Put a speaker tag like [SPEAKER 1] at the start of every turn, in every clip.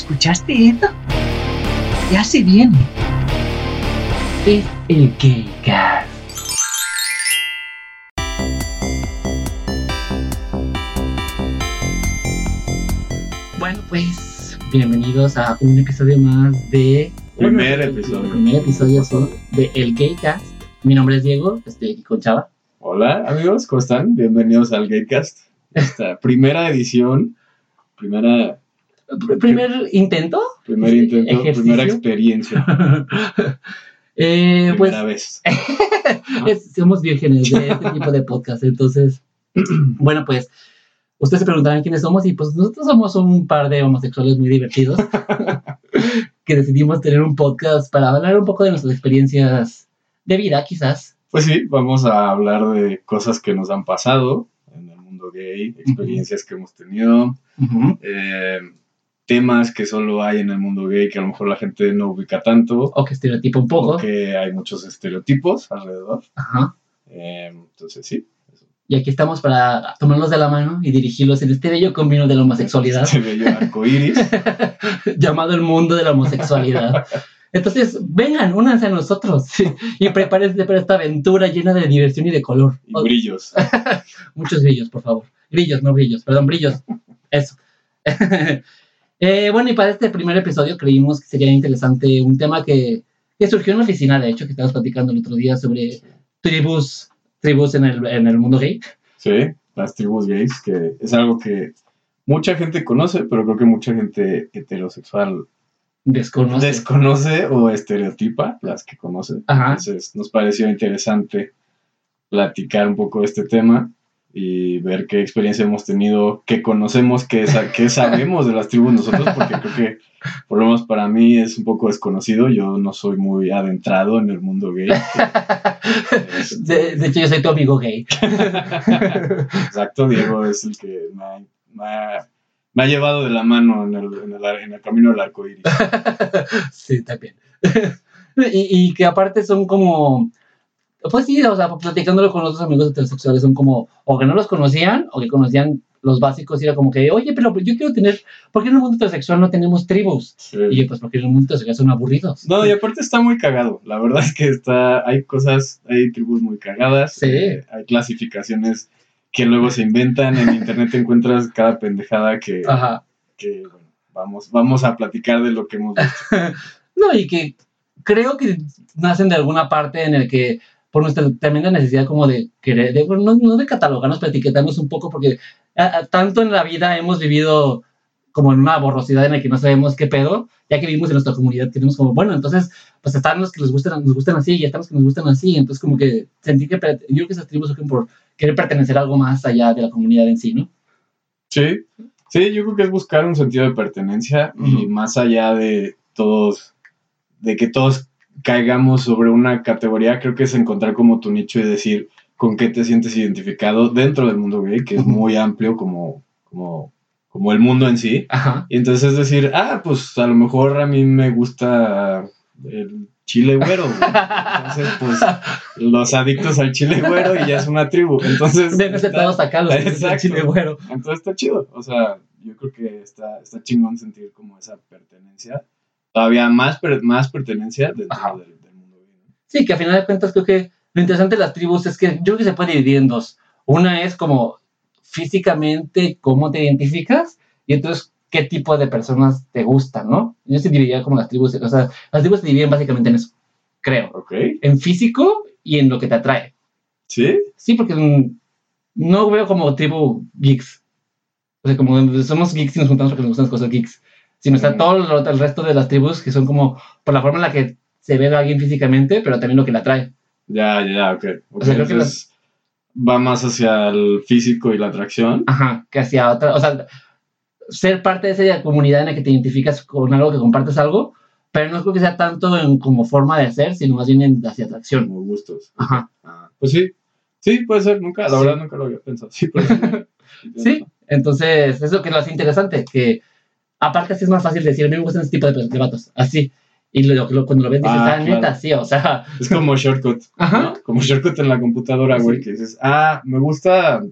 [SPEAKER 1] ¿Escuchaste eso? Ya se viene. Es el Gaycast. Bueno, pues bienvenidos a un episodio más de...
[SPEAKER 2] Primer
[SPEAKER 1] bueno,
[SPEAKER 2] episodio.
[SPEAKER 1] Primer episodio de El Gaycast. Mi nombre es Diego, estoy aquí con Chava.
[SPEAKER 2] Hola amigos, ¿cómo están? Bienvenidos al Gatecast. Esta primera edición, primera,
[SPEAKER 1] Pr- Primer intento.
[SPEAKER 2] primer intento,
[SPEAKER 1] Ejercicio.
[SPEAKER 2] primera experiencia,
[SPEAKER 1] Eh, pues
[SPEAKER 2] primera vez.
[SPEAKER 1] es- somos vírgenes de este tipo de podcast, entonces, bueno, pues ustedes se preguntarán quiénes somos y pues nosotros somos un par de homosexuales muy divertidos que decidimos tener un podcast para hablar un poco de nuestras experiencias de vida, quizás.
[SPEAKER 2] Pues sí, vamos a hablar de cosas que nos han pasado en el mundo gay, experiencias que hemos tenido, eh, temas que solo hay en el mundo gay que a lo mejor la gente no ubica tanto,
[SPEAKER 1] O que estereotipo un poco.
[SPEAKER 2] porque hay muchos estereotipos alrededor.
[SPEAKER 1] Ajá.
[SPEAKER 2] Eh, entonces sí,
[SPEAKER 1] Y aquí estamos para tomarlos de la mano y dirigirlos en este bello camino de la homosexualidad.
[SPEAKER 2] este bello arco iris.
[SPEAKER 1] llamado el mundo de la homosexualidad. Entonces, vengan, únanse a nosotros y prepárense para esta aventura llena de diversión y de color.
[SPEAKER 2] y
[SPEAKER 1] O-
[SPEAKER 2] brillos.
[SPEAKER 1] muchos brillos, por favor. Grillos, no brillos, perdón, brillos. Eso. Eh, bueno, y para este primer episodio creímos que sería interesante un tema que, que surgió en la oficina, de hecho, que estábamos platicando el otro día sobre tribus, tribus en el, en el mundo gay.
[SPEAKER 2] Sí, las tribus gays, que es algo que mucha gente conoce, pero creo que mucha gente heterosexual
[SPEAKER 1] Desconoce.
[SPEAKER 2] desconoce o estereotipa las que conoce.
[SPEAKER 1] Ajá.
[SPEAKER 2] Entonces nos pareció interesante platicar un poco de este tema y ver qué experiencia hemos tenido, qué conocemos, qué, sa- qué sabemos de las tribus nosotros, porque creo que por lo menos para mí es un poco desconocido, yo no soy muy adentrado en el mundo gay.
[SPEAKER 1] de, de hecho, yo soy tu amigo gay.
[SPEAKER 2] Exacto, Diego es el que me ha, me ha- me ha llevado de la mano en el, en el, en el camino del arco iris.
[SPEAKER 1] sí, también. y, y que aparte son como. Pues sí, o sea, platicándolo con otros amigos heterosexuales, son como, o que no los conocían, o que conocían los básicos, y era como que, oye, pero yo quiero tener, ¿por qué en el mundo heterosexual no tenemos tribus? Y yo, pues porque en el mundo heterosexual son aburridos.
[SPEAKER 2] No, y aparte está muy cagado. La verdad es que está, hay cosas, hay tribus muy cagadas.
[SPEAKER 1] Sí.
[SPEAKER 2] eh, hay clasificaciones que luego se inventan. En internet te encuentras cada pendejada que,
[SPEAKER 1] Ajá.
[SPEAKER 2] que, bueno, vamos, vamos a platicar de lo que hemos visto.
[SPEAKER 1] No, y que creo que nacen de alguna parte en el que, por nuestra tremenda necesidad como de querer, de, bueno, no, no de catalogarnos, pero etiquetarnos un poco, porque a- a- tanto en la vida hemos vivido como en una borrosidad en la que no sabemos qué pedo, ya que vivimos en nuestra comunidad, tenemos como, bueno, entonces, pues están los que les gustan, nos gustan así, y están los que nos gustan así, entonces como que sentí que, yo creo que esas tribus surgen por querer pertenecer a algo más allá de la comunidad en sí, ¿no?
[SPEAKER 2] Sí, sí, yo creo que es buscar un sentido de pertenencia y
[SPEAKER 1] Ujú.
[SPEAKER 2] más allá de todos, de que todos caigamos sobre una categoría, creo que es encontrar como tu nicho y decir con qué te sientes identificado dentro del mundo gay, que es muy amplio como, como, como el mundo en sí.
[SPEAKER 1] Ajá.
[SPEAKER 2] Y entonces es decir, ah, pues a lo mejor a mí me gusta el chile güero. güey. Entonces, pues los adictos al chile güero y ya es una tribu. Entonces,
[SPEAKER 1] Vénganse
[SPEAKER 2] está-
[SPEAKER 1] todos acá, los
[SPEAKER 2] Exacto.
[SPEAKER 1] chile güero.
[SPEAKER 2] entonces está chido. O sea, yo creo que está, está chingón sentir como esa pertenencia. Todavía más, per- más pertenencia dentro del, del mundo.
[SPEAKER 1] Sí, que a final de cuentas creo que lo interesante de las tribus es que yo creo que se puede dividir en dos. Una es como físicamente cómo te identificas y entonces qué tipo de personas te gustan, ¿no? Yo se dividiría como las tribus, o sea, las tribus se dividen básicamente en eso, creo,
[SPEAKER 2] ¿Ok?
[SPEAKER 1] en físico y en lo que te atrae.
[SPEAKER 2] ¿Sí?
[SPEAKER 1] Sí, porque no veo como tribu geeks. O sea, como somos geeks y nos juntamos porque nos gustan las cosas geeks. Sino está todo lo- el resto de las tribus que son como por la forma en la que se ve a alguien físicamente, pero también lo que le atrae.
[SPEAKER 2] Ya, ya, ya, ok. Ok,
[SPEAKER 1] O sea, creo que
[SPEAKER 2] entonces va más hacia el físico y la atracción.
[SPEAKER 1] Ajá, que hacia otra, o sea, ser parte de esa comunidad en la que te identificas con algo, que compartes algo, pero no creo que sea tanto en como forma de ser, sino más bien en, hacia atracción.
[SPEAKER 2] Como gustos.
[SPEAKER 1] Ajá.
[SPEAKER 2] Ah, pues sí. Sí, puede ser. Nunca, la
[SPEAKER 1] Sí.
[SPEAKER 2] verdad nunca lo había pensado. Sí.
[SPEAKER 1] Sí, entonces, eso que lo hace interesante, que aparte así es más fácil decir, a mí me gustan este tipo de, de vatos, así. Y lo, lo- cuando lo ves dices,
[SPEAKER 2] Ah,
[SPEAKER 1] ah, neta,
[SPEAKER 2] claro.
[SPEAKER 1] sí, o sea,
[SPEAKER 2] Es como shortcut.
[SPEAKER 1] Ajá.
[SPEAKER 2] ¿no? Como shortcut en la computadora, güey,
[SPEAKER 1] Sí.
[SPEAKER 2] que dices, ah, me gusta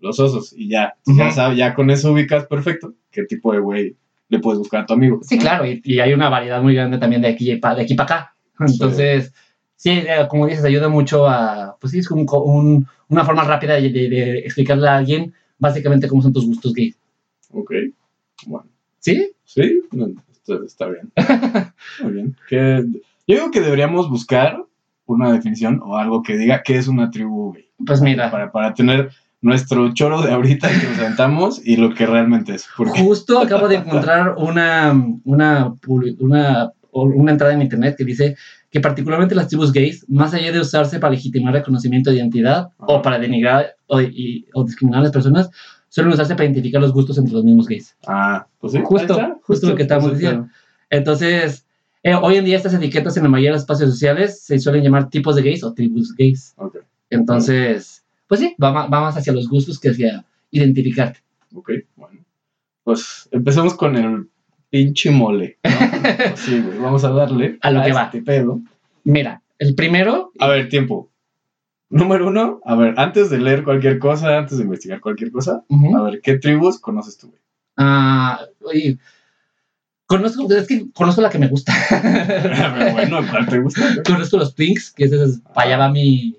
[SPEAKER 2] los osos y ya. Ya sabes, ya con eso ubicas perfecto qué tipo de güey le puedes buscar a tu amigo.
[SPEAKER 1] Sí, claro, y, y hay una variedad muy grande también de aquí para de aquí para acá. Entonces, sí, eh, como dices, ayuda mucho a, pues sí, es como un- una forma rápida de, de- de explicarle a alguien básicamente cómo son tus gustos gay.
[SPEAKER 2] Ok, bueno.
[SPEAKER 1] ¿Sí?
[SPEAKER 2] Sí, no, esto está bien. Muy bien. Que, yo digo que deberíamos buscar una definición o algo que diga qué es una tribu gay.
[SPEAKER 1] Pues mira,
[SPEAKER 2] Para, para tener nuestro choro de ahorita que nos aventamos y lo que realmente es. Porque,
[SPEAKER 1] justo acabo de encontrar una, una, una, una entrada en internet que dice que particularmente las tribus gays, más allá de usarse para legitimar reconocimiento de identidad o para denigrar o, y- o discriminar a las personas, suelen usarse para identificar los gustos entre los mismos gays.
[SPEAKER 2] ah, pues sí.
[SPEAKER 1] Justo, justo lo que estábamos
[SPEAKER 2] Pues,
[SPEAKER 1] diciendo. Entonces, eh, hoy en día estas etiquetas en la mayoría de los espacios sociales se suelen llamar tipos de gays o tribus gays.
[SPEAKER 2] Ok,
[SPEAKER 1] Entonces, pues sí, va, va más hacia los gustos que hacia identificarte.
[SPEAKER 2] ok, bueno. Pues empecemos con el pinche mole. ¿no? Pues sí, güey, vamos a darle
[SPEAKER 1] A lo que va.
[SPEAKER 2] este pedo.
[SPEAKER 1] Mira, el primero,
[SPEAKER 2] A ver, tiempo. Número uno, a ver, antes de leer cualquier cosa, antes de investigar cualquier cosa, a ver, ¿qué tribus conoces tú, güey?
[SPEAKER 1] ah, oye, conozco, es que conozco la que me gusta.
[SPEAKER 2] Ver, bueno, ¿cuál te gusta?
[SPEAKER 1] conozco los twinks, que ese es, para allá va mi,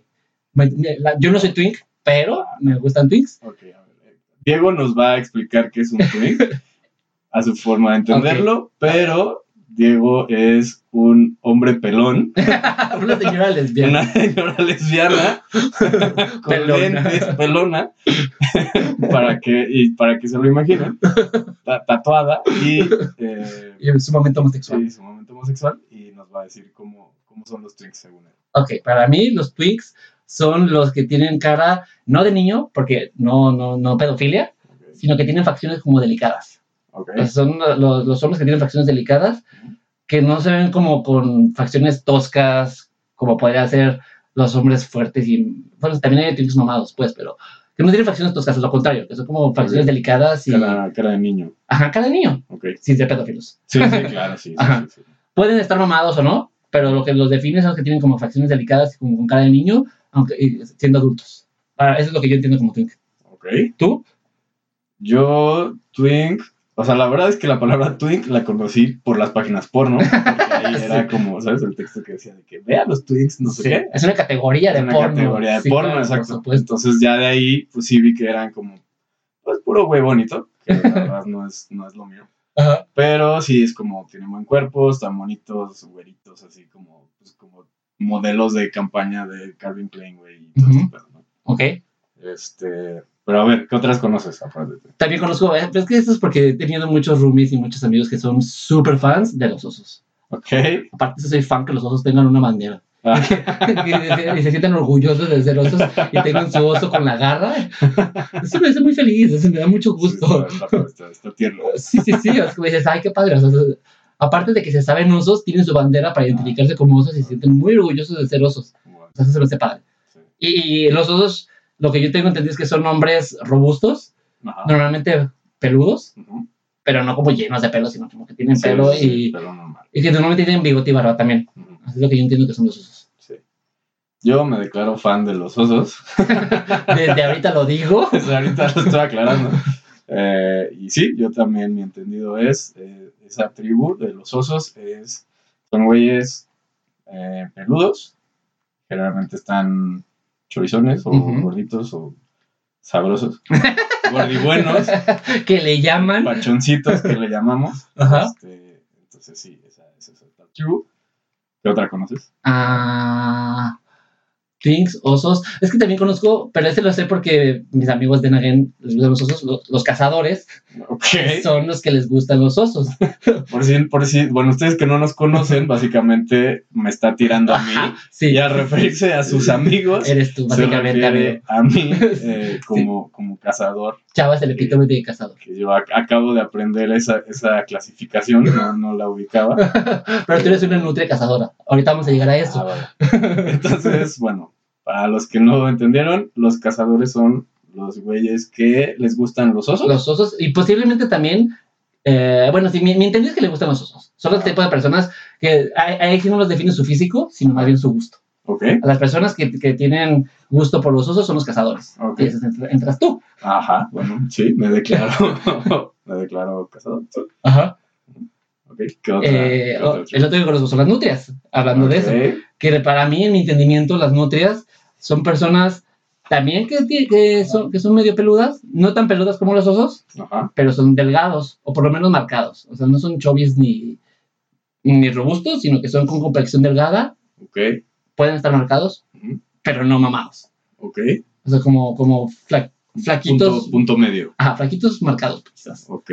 [SPEAKER 1] mi- mi- la- yo no soy twink, pero me gustan twinks.
[SPEAKER 2] Ok, a ver. eh, Diego nos va a explicar qué es un twink a su forma de entenderlo, pero Diego es un hombre pelón,
[SPEAKER 1] Una señora lesbiana.
[SPEAKER 2] una señora lesbiana con
[SPEAKER 1] Pelona.
[SPEAKER 2] lentes, pelona, para que, y para que se lo imaginen, ta- tatuada y, eh,
[SPEAKER 1] Y en su momento homosexual.
[SPEAKER 2] sí, su momento homosexual y nos va a decir cómo, cómo son los twinks según él.
[SPEAKER 1] Ok, para mí los twinks son los que tienen cara, no de niño, porque no, no, no pedofilia, sino que tienen facciones como delicadas.
[SPEAKER 2] Ok,
[SPEAKER 1] Esos Son los, los hombres que tienen facciones delicadas, que no se ven como con facciones toscas, como podría ser los hombres fuertes y, bueno, también hay twinks mamados, pues, pero que no tienen facciones toscas, es lo contrario, que son como facciones
[SPEAKER 2] Ok.
[SPEAKER 1] delicadas y,
[SPEAKER 2] cara, cara de niño.
[SPEAKER 1] ajá, cara de niño,
[SPEAKER 2] Ok,
[SPEAKER 1] sin ser pedófilos.
[SPEAKER 2] sí, sí, claro, sí, sí,
[SPEAKER 1] Ajá.
[SPEAKER 2] sí, sí.
[SPEAKER 1] Pueden estar mamados o no, pero lo que los define son los que tienen como facciones delicadas y como con cara de niño, aunque siendo adultos. Ah, eso es lo que yo entiendo como twink.
[SPEAKER 2] Ok.
[SPEAKER 1] ¿Tú?
[SPEAKER 2] Yo, Twink, o sea, la verdad es que la palabra Twink la conocí por las páginas porno, porque ahí era como, ¿sabes? El texto que decía de que vea los Twinks, no sé
[SPEAKER 1] Sí,
[SPEAKER 2] qué.
[SPEAKER 1] Es una categoría de
[SPEAKER 2] una
[SPEAKER 1] porno.
[SPEAKER 2] categoría de
[SPEAKER 1] Sí,
[SPEAKER 2] porno,
[SPEAKER 1] claro, por
[SPEAKER 2] exacto.
[SPEAKER 1] supuesto.
[SPEAKER 2] Entonces ya de ahí, pues sí vi que eran como, pues puro güey bonito, que la verdad no es, no es lo mío.
[SPEAKER 1] Ajá.
[SPEAKER 2] Pero sí es como, tienen buen cuerpo, están bonitos, güeritos, así como, pues como modelos de campaña de Calvin Klein, güey, y todo este pedo, ¿no?
[SPEAKER 1] Ok.
[SPEAKER 2] Este, pero a ver, ¿qué otras conoces aparte
[SPEAKER 1] También conozco, eh, es que esto es porque he tenido muchos roomies y muchos amigos que son súper fans de los osos.
[SPEAKER 2] Ok.
[SPEAKER 1] Aparte, soy fan que los osos tengan una bandera.
[SPEAKER 2] Ah,
[SPEAKER 1] y, se- sientan orgullosos de ser osos y tengan su oso con la garra. Eso me hace muy feliz, eso me da mucho gusto.
[SPEAKER 2] Está, está, está- está tierno.
[SPEAKER 1] Sí, sí, sí, es como dices, ay, qué padre. o sea, aparte de que se saben osos, tienen su bandera para identificarse como osos y se sienten muy orgullosos de ser osos.
[SPEAKER 2] Bueno,
[SPEAKER 1] O sea, eso se me hace padre.
[SPEAKER 2] sí.
[SPEAKER 1] Y, y los osos, lo que yo tengo entendido es que son hombres robustos,
[SPEAKER 2] Ajá.
[SPEAKER 1] normalmente peludos, pero no como llenos de pelo, sino como que tienen
[SPEAKER 2] Sí,
[SPEAKER 1] pelo
[SPEAKER 2] sí,
[SPEAKER 1] y,
[SPEAKER 2] pelo
[SPEAKER 1] y que normalmente tienen bigote y barba también. Así es lo que yo entiendo que son los osos.
[SPEAKER 2] Sí. Yo me declaro fan de los osos.
[SPEAKER 1] Desde ahorita lo digo.
[SPEAKER 2] Desde ahorita lo estoy aclarando. Eh, y sí, yo también, mi entendido es, eh, esa tribu de los osos es, son güeyes eh, peludos, generalmente están chorizones o gorditos o sabrosos, gordibuenos,
[SPEAKER 1] que le llaman.
[SPEAKER 2] pachoncitos que le llamamos.
[SPEAKER 1] Ajá.
[SPEAKER 2] Este, entonces sí, esa, esa es tribu. ¿Qué otra conoces?
[SPEAKER 1] Ah, Twinks, osos. Es que también conozco, pero ese lo sé porque mis amigos de Nagen los osos. Los, los cazadores son los que les gustan los osos.
[SPEAKER 2] Por si, por si, bueno, ustedes que no nos conocen, básicamente me está tirando a mí.
[SPEAKER 1] Ajá, sí.
[SPEAKER 2] Y al referirse a sus amigos,
[SPEAKER 1] Eres tú,
[SPEAKER 2] se
[SPEAKER 1] básicamente,
[SPEAKER 2] refiere
[SPEAKER 1] amigo.
[SPEAKER 2] a mí eh, como, como cazador.
[SPEAKER 1] Chava es el epítome de cazador.
[SPEAKER 2] Que yo ac- acabo de aprender esa, esa clasificación, no, no la ubicaba.
[SPEAKER 1] Pero tú eres una nutria cazadora. Ahorita vamos a llegar a eso.
[SPEAKER 2] Ah, vale. Entonces, bueno, para los que no entendieron, los cazadores son los güeyes que les gustan los osos.
[SPEAKER 1] Los osos, y posiblemente también, eh, bueno, sí, mi, mi entendido es que le gustan los osos. Son el tipo de personas que ahí sí no los define su físico, sino más bien su gusto. Las personas que, que tienen gusto por los osos son los cazadores.
[SPEAKER 2] Ok.
[SPEAKER 1] Y ese entra- entras tú.
[SPEAKER 2] ajá, bueno, sí, me declaro, me declaro cazador.
[SPEAKER 1] Ajá.
[SPEAKER 2] Ok, ¿qué otra?
[SPEAKER 1] Eh,
[SPEAKER 2] qué otra
[SPEAKER 1] o- el otro que conozco son las nutrias, hablando de eso. Que para mí, en mi entendimiento, las nutrias son personas también que, que, son, que son medio peludas, no tan peludas como los osos,
[SPEAKER 2] Ajá,
[SPEAKER 1] pero son delgados, o por lo menos marcados. O sea, no son chovis ni, ni robustos, sino que son con complexión delgada,
[SPEAKER 2] ok,
[SPEAKER 1] pueden estar marcados, pero no mamados.
[SPEAKER 2] ok.
[SPEAKER 1] O sea, como, como fla- flaquitos,
[SPEAKER 2] Punto, punto medio.
[SPEAKER 1] ajá, flaquitos marcados, quizás.
[SPEAKER 2] Ok,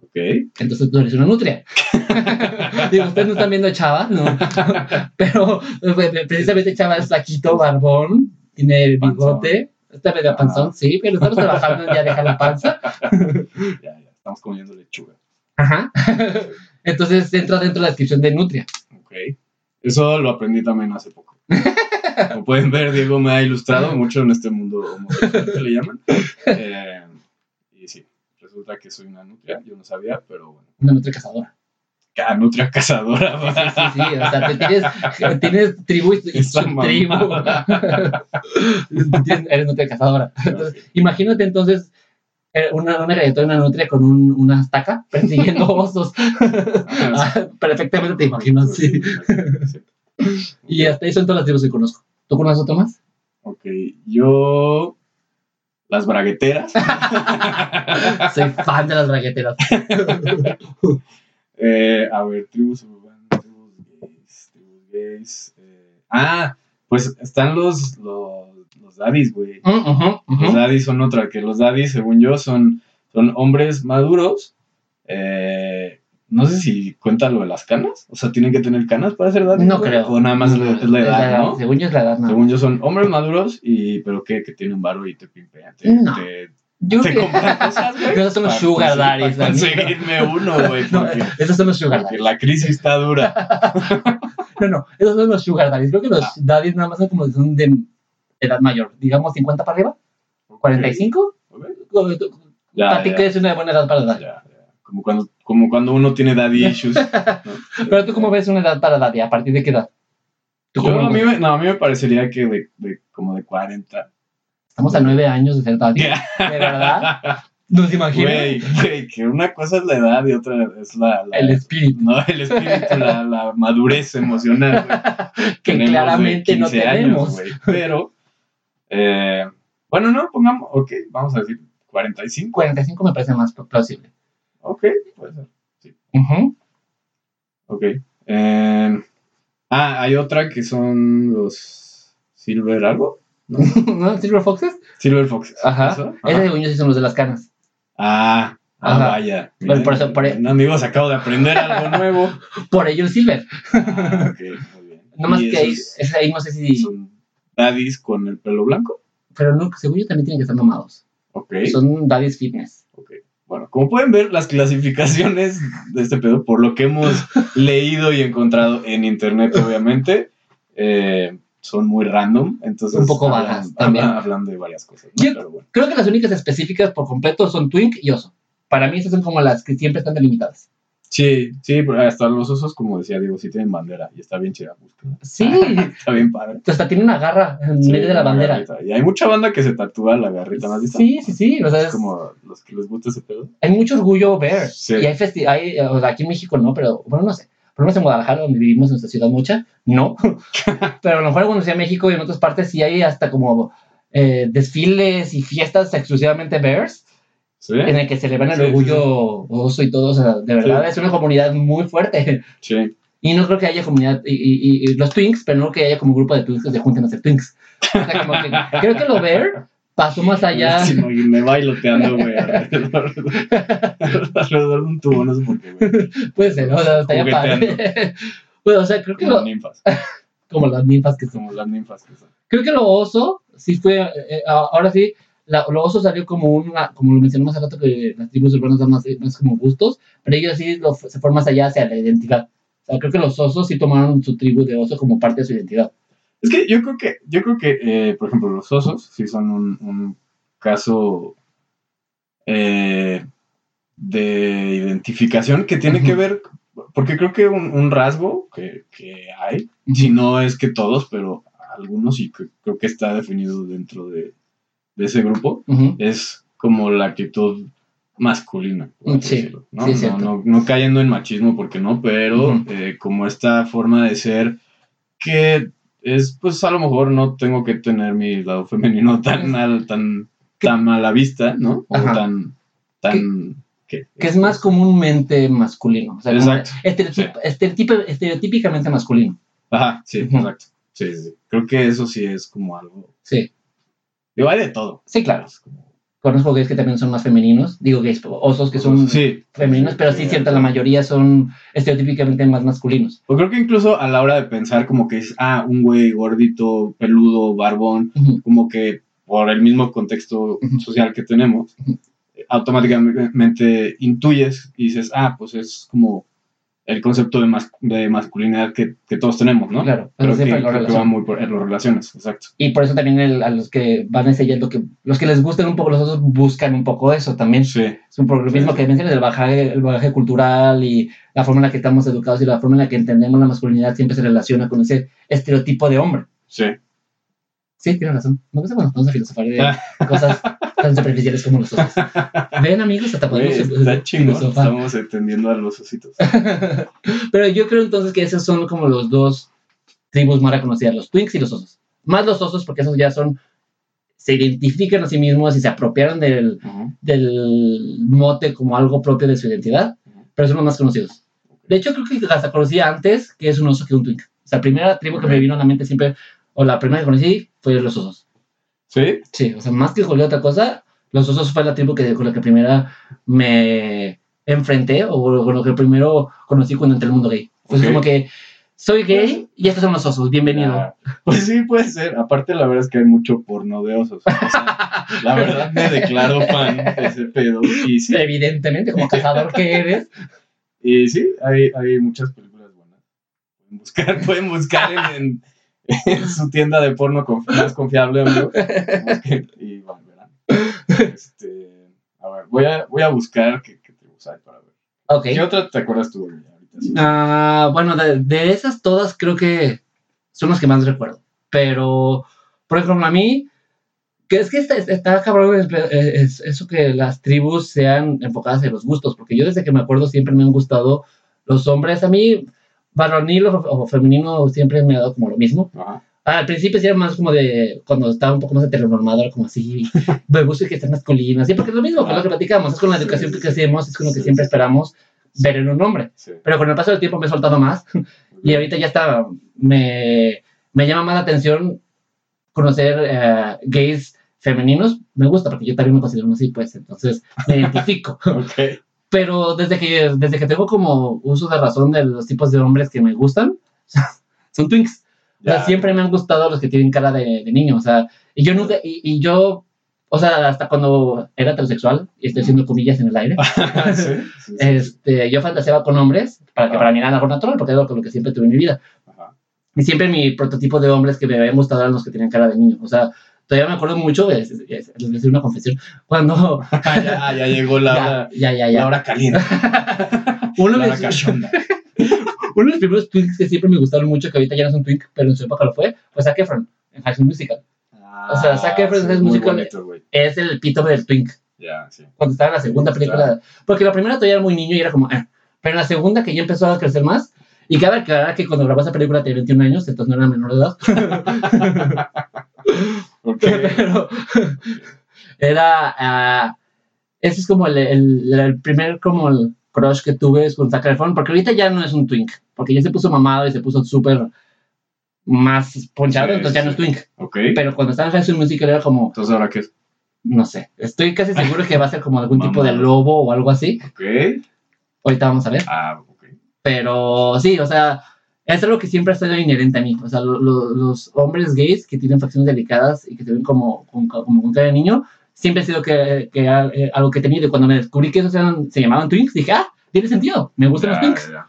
[SPEAKER 2] ok.
[SPEAKER 1] Entonces tú eres una nutria. Digo, ustedes no están viendo a Chava, ¿no? Pero eh, precisamente Chava es flaquito, barbón, tiene bigote, está medio panzón, sí, pero estamos trabajando en ya dejar la panza.
[SPEAKER 2] Ya, ya, estamos comiendo lechuga.
[SPEAKER 1] Ajá. Entonces entra dentro de la descripción de nutria.
[SPEAKER 2] Ok. Eso lo aprendí también hace poco. Como pueden ver, Diego me ha ilustrado mucho en este mundo que le llaman. Eh, y sí, resulta que soy una nutria, yo no sabía, pero bueno.
[SPEAKER 1] Una nutria cazadora.
[SPEAKER 2] Ah, nutria cazadora.
[SPEAKER 1] Sí, sí, sí, sí, o sea, te tienes, tienes tribu y, subtribu. Eres nutria cazadora. Entonces,
[SPEAKER 2] Ok.
[SPEAKER 1] imagínate entonces una, una galleta una nutria con un, una estaca persiguiendo osos. Ah, Perfectamente te imagino.
[SPEAKER 2] Sí.
[SPEAKER 1] Y hasta ahí son todas las tribus que conozco. ¿Tú conoces otro más?
[SPEAKER 2] Ok, yo. Las bragueteras.
[SPEAKER 1] Soy fan de las bragueteras.
[SPEAKER 2] Eh, a ver, tribus urbanas, tribus gays, tribus gays. eh, ah, pues están los, los, los daddies, güey. Los daddies son otra, que los daddies, según yo, son, son hombres maduros. eh, no sé si cuenta lo de las canas. O sea, ¿tienen que tener canas para ser daddies?
[SPEAKER 1] No
[SPEAKER 2] güey?
[SPEAKER 1] creo.
[SPEAKER 2] O nada más es la, edad, ¿no?
[SPEAKER 1] Según yo es la edad, no.
[SPEAKER 2] Según yo son hombres maduros y pero que, que tienen varo y te pimpean. Te,
[SPEAKER 1] No.
[SPEAKER 2] te,
[SPEAKER 1] Yo
[SPEAKER 2] te compran cosas, güey.
[SPEAKER 1] Esos son los sugar daddies,
[SPEAKER 2] para conseguirme uno, güey.
[SPEAKER 1] No, esos son los sugar daddies.
[SPEAKER 2] la crisis está dura.
[SPEAKER 1] No, no, esos son los sugar daddies. Creo que los
[SPEAKER 2] Ah.
[SPEAKER 1] daddies nada más son como son de edad mayor. Digamos 50 para arriba, 45.
[SPEAKER 2] Ok.
[SPEAKER 1] Ya, para ti que es una buena edad para dar.
[SPEAKER 2] ya, ya. Como cuando, como cuando uno tiene daddy issues. ¿no?
[SPEAKER 1] Pero tú cómo ves una edad para daddy, ¿a partir de qué edad? ¿Tú
[SPEAKER 2] Yo, a, mí me, no, a mí me parecería que de, de como de 40.
[SPEAKER 1] Estamos a nueve años de ser daddy. ¿De verdad? ¿Nos imaginas?
[SPEAKER 2] Güey, que una cosa es la edad y otra es la... la-
[SPEAKER 1] El espíritu.
[SPEAKER 2] no, el espíritu, la, la madurez emocional, güey.
[SPEAKER 1] Que claramente no
[SPEAKER 2] 15 años,
[SPEAKER 1] tenemos.
[SPEAKER 2] güey, pero, eh, bueno, no, pongamos, ok, vamos a decir 45.
[SPEAKER 1] 45 me parece más plausible.
[SPEAKER 2] Ok, puede ser.
[SPEAKER 1] Ujú.
[SPEAKER 2] Ok. Eh, ah, hay otra que son los Silver algo.
[SPEAKER 1] ¿No? ¿Silver Foxes?
[SPEAKER 2] Silver Fox.
[SPEAKER 1] Ajá.
[SPEAKER 2] ¿Eso?
[SPEAKER 1] Ese según yo sí son los de las canas.
[SPEAKER 2] Ah, ah,
[SPEAKER 1] Ajá.
[SPEAKER 2] vaya.
[SPEAKER 1] Bueno, por eso- por-
[SPEAKER 2] amigos, acabo de aprender algo nuevo.
[SPEAKER 1] Por ello el Silver.
[SPEAKER 2] Ah, ok, muy bien.
[SPEAKER 1] No más que ahí, ahí no sé si.
[SPEAKER 2] Son daddies con el pelo blanco.
[SPEAKER 1] Pero no, según yo también tienen que estar mamados.
[SPEAKER 2] Ok.
[SPEAKER 1] Son daddies fitness.
[SPEAKER 2] Ok. Bueno, como pueden ver, las clasificaciones de este pedo, por lo que hemos leído y encontrado en internet, obviamente, eh, son muy random. Entonces,
[SPEAKER 1] Un poco
[SPEAKER 2] hablan-
[SPEAKER 1] bajas también.
[SPEAKER 2] hablan- hablan de varias cosas. ¿no?
[SPEAKER 1] Yo-
[SPEAKER 2] Pero bueno.
[SPEAKER 1] Creo que las únicas específicas por completo son Twink y Oso. Para mí esas son como las que siempre están delimitadas.
[SPEAKER 2] Sí, sí, pero hasta los osos, como decía Diego, sí tienen bandera y está bien chida.
[SPEAKER 1] Sí,
[SPEAKER 2] Está bien padre.
[SPEAKER 1] hasta tiene una garra en
[SPEAKER 2] Sí,
[SPEAKER 1] medio de la bandera.
[SPEAKER 2] garrita. Y hay mucha banda que se tatúa la garrita, ¿no has visto?
[SPEAKER 1] Sí, sí, sí. O sea,
[SPEAKER 2] Es
[SPEAKER 1] es-
[SPEAKER 2] como los que les gusta ese pedo.
[SPEAKER 1] hay mucho orgullo ver.
[SPEAKER 2] Sí.
[SPEAKER 1] Y hay festivales, o sea, aquí en México no, pero bueno, no sé. Por lo menos en Guadalajara, donde vivimos en nuestra ciudad mucha, no. pero a lo mejor cuando sea México y en otras partes sí hay hasta como eh, desfiles y fiestas exclusivamente bears,
[SPEAKER 2] ¿Sí?
[SPEAKER 1] en el que celebran el
[SPEAKER 2] Sí,
[SPEAKER 1] orgullo oso y todo. O sea, de verdad es una comunidad muy fuerte.
[SPEAKER 2] Sí.
[SPEAKER 1] Y no creo que haya comunidad, y, y- y los Twinks, pero no creo que haya como un grupo de Twinks que se junten a hacer Twinks. O sea, como que, creo que lo Bear pasó más allá.
[SPEAKER 2] Sí, no, y me bailoteando, güey, alrededor, alrededor de un tubo, no sé por qué, güey.
[SPEAKER 1] Puede ser, o sea, estaría padre. Bueno, o sea, creo que
[SPEAKER 2] Como
[SPEAKER 1] lo,
[SPEAKER 2] ninfas,
[SPEAKER 1] como las ninfas que son.
[SPEAKER 2] como las ninfas que son.
[SPEAKER 1] Creo que lo oso, sí fue, eh, eh, ahora sí, la- lo oso salió como una, como lo mencionamos hace rato, que las tribus urbanas dan más, más como gustos, pero ellos sí lo, se fueron más allá hacia la identidad. O sea, creo que los osos sí tomaron su tribu de oso como parte de su identidad.
[SPEAKER 2] Es que yo creo que, yo creo que, eh, por ejemplo, los osos sí son un, un caso eh, de identificación que tiene
[SPEAKER 1] Ujú.
[SPEAKER 2] que ver, porque creo que un, un rasgo que, que hay, si no es que todos, pero algunos y creo que está definido dentro de, de ese grupo, es como la actitud masculina. por
[SPEAKER 1] Sí,
[SPEAKER 2] decirlo, ¿no?
[SPEAKER 1] sí,
[SPEAKER 2] No- no, no cayendo en machismo porque no, pero eh, como esta forma de ser que es, pues a lo mejor no tengo que tener mi lado femenino tan al, tan, tan a la vista, ¿no? O
[SPEAKER 1] Ajá.
[SPEAKER 2] tan, tan, ¿qué?
[SPEAKER 1] Que es más comúnmente masculino. O sea,
[SPEAKER 2] Exacto.
[SPEAKER 1] estereotip- estereotip- estereotípicamente masculino.
[SPEAKER 2] Ajá, sí, exacto. Sí, sí. Creo que eso sí es como algo.
[SPEAKER 1] Sí,
[SPEAKER 2] Digo, hay de todo.
[SPEAKER 1] sí, claro. Conozco gays que también son más femeninos. Digo gays, osos que son
[SPEAKER 2] sí,
[SPEAKER 1] femeninos, pero sí, cierta, la mayoría son estereotípicamente más masculinos.
[SPEAKER 2] O creo que incluso a la hora de pensar como que es, ah, un güey gordito, peludo, barbón, como que por el mismo contexto social que tenemos, automáticamente intuyes y dices, ah, pues es como el concepto de, mas- de masculinidad que, que todos tenemos, ¿no?
[SPEAKER 1] Claro, pero
[SPEAKER 2] que, creo que va muy por en las relaciones, exacto.
[SPEAKER 1] Y por eso también el- a los que van enseñando que los que les gustan un poco los osos buscan un poco eso también.
[SPEAKER 2] Sí,
[SPEAKER 1] Es un poco lo
[SPEAKER 2] Sí,
[SPEAKER 1] mismo
[SPEAKER 2] sí.
[SPEAKER 1] que mencionas, el bagaje, el bagaje cultural y la forma en la que estamos educados y la forma en la que entendemos la masculinidad siempre se relaciona con ese estereotipo de hombre.
[SPEAKER 2] sí.
[SPEAKER 1] Sí, tienes razón. Me gusta cuando vamos a filosofar de cosas tan superficiales como los osos. Ven, amigos, hasta podemos
[SPEAKER 2] está chingón,
[SPEAKER 1] filosofar.
[SPEAKER 2] estamos entendiendo a los ositos.
[SPEAKER 1] Pero yo creo entonces que esos son como los dos tribus más reconocidas, los twinks y los osos. Más los osos porque esos ya son, se identifican a sí mismos y se apropiaron del,
[SPEAKER 2] Ujú.
[SPEAKER 1] del mote como algo propio de su identidad, pero son los más conocidos. De hecho, creo que hasta conocía antes que es un oso que un twink. O sea, la primera tribu que me vino a la mente siempre, o la primera que conocí, fue los osos.
[SPEAKER 2] ¿Sí?
[SPEAKER 1] Sí, o sea, más que cualquier otra cosa, los osos fue la tribu que, con la que primera me enfrenté, o con lo que primero conocí cuando entré al mundo gay. Fue
[SPEAKER 2] Ok.
[SPEAKER 1] como que soy gay y estos son los osos, bienvenido.
[SPEAKER 2] Ya. Pues sí, puede ser. Aparte, la verdad es que hay mucho porno de osos. O sea, la verdad me declaro fan de ese pedo. Y sí,
[SPEAKER 1] Evidentemente, como cazador que eres.
[SPEAKER 2] y sí hay, hay muchas películas buenas. Pueden buscar, pueden buscar en su tienda de porno conf- más confiable, amigo. Busquen Y van, verán. Este, a ver, voy a, voy a buscar qué, qué tribus hay para ver.
[SPEAKER 1] Ok.
[SPEAKER 2] ¿Qué otra te acuerdas tú? ahorita? Sí.
[SPEAKER 1] Ah, bueno, de, de esas todas creo que son las que más recuerdo. Pero, por ejemplo, a mí, que es que está, está cabrón es, es- eso que las tribus sean enfocadas en los gustos, porque yo desde que me acuerdo siempre me han gustado los hombres. A mí, varonil o, o femenino siempre me ha dado como lo mismo.
[SPEAKER 2] Ajá.
[SPEAKER 1] Al principio sí era más como de, cuando estaba un poco más heteronormado, era como así, me gusta que estén masculinas, sí, porque es lo mismo, es lo que platicamos, es con la educación que hacemos, es con lo que siempre esperamos ver en un hombre. Pero con el paso del tiempo me he soltado más y ahorita ya está, me, me llama más la atención conocer eh, gays femeninos. Me gusta porque yo también me considero uno así, pues, entonces me identifico.
[SPEAKER 2] Ok.
[SPEAKER 1] Pero desde que, desde que tengo como uso de razón de los tipos de hombres que me gustan, son twinks. O sea, siempre me han gustado los que tienen cara de, de niño. O sea, y yo nunca, y, y yo, o sea, hasta cuando era heterosexual, y estoy haciendo comillas en el aire,
[SPEAKER 2] sí, sí, sí, sí.
[SPEAKER 1] este, yo fantaseaba con hombres para que
[SPEAKER 2] Ah.
[SPEAKER 1] para mí era algo natural, porque es con lo que siempre tuve en mi vida.
[SPEAKER 2] Ajá.
[SPEAKER 1] Y siempre mi prototipo de hombres que me habían gustado eran los que tenían cara de niño. O sea, todavía me acuerdo mucho, es- es- es- les voy a decir una confesión, cuando...
[SPEAKER 2] ya, ya llegó la hora,
[SPEAKER 1] ya, ya, ya.
[SPEAKER 2] la hora caliente.
[SPEAKER 1] Uno,
[SPEAKER 2] La
[SPEAKER 1] de
[SPEAKER 2] hora
[SPEAKER 1] mis-
[SPEAKER 2] cachonda.
[SPEAKER 1] uno de los primeros twinks que siempre me gustaron mucho, que ahorita ya no es un twink, pero en su época lo fue, fue Zac Efron, en High School Musical. O sea, Zac Efron
[SPEAKER 2] Ah,
[SPEAKER 1] es
[SPEAKER 2] muy
[SPEAKER 1] musical-
[SPEAKER 2] bonito.
[SPEAKER 1] Es el epítome del twink.
[SPEAKER 2] Ya, sí.
[SPEAKER 1] cuando estaba en la segunda película. Porque la primera todavía era muy niño y era como, eh. Pero en la segunda que ya empezó a crecer más. Y cabe aclarar que cuando grabó esa película tenía 21 años, entonces no era menor de edad.
[SPEAKER 2] Ok.
[SPEAKER 1] Pero era. ah, ese es como el, el- el primer como el crush que tuve con Zac Efron, porque ahorita ya no es un twink, porque ya se puso mamado y se puso súper más ponchado,
[SPEAKER 2] Sí,
[SPEAKER 1] entonces ya no es twink.
[SPEAKER 2] Ok.
[SPEAKER 1] Pero cuando estaba en High School Musical era como,
[SPEAKER 2] Entonces, ¿ahora qué es?
[SPEAKER 1] no sé, estoy casi seguro que va a ser como algún tipo de lobo o algo así.
[SPEAKER 2] Ok.
[SPEAKER 1] Ahorita vamos a ver.
[SPEAKER 2] Ah.
[SPEAKER 1] Pero sí, o sea, es algo que siempre ha sido inherente a mí. O sea, lo- lo- los hombres gays que tienen facciones delicadas y que se ven como, como, como un cara de niño, siempre ha sido que, que, eh, algo que he tenido. Y cuando me descubrí que esos eran, se llamaban twinks, dije, ah, tiene sentido, me gustan los
[SPEAKER 2] Ya,
[SPEAKER 1] twinks.
[SPEAKER 2] ya.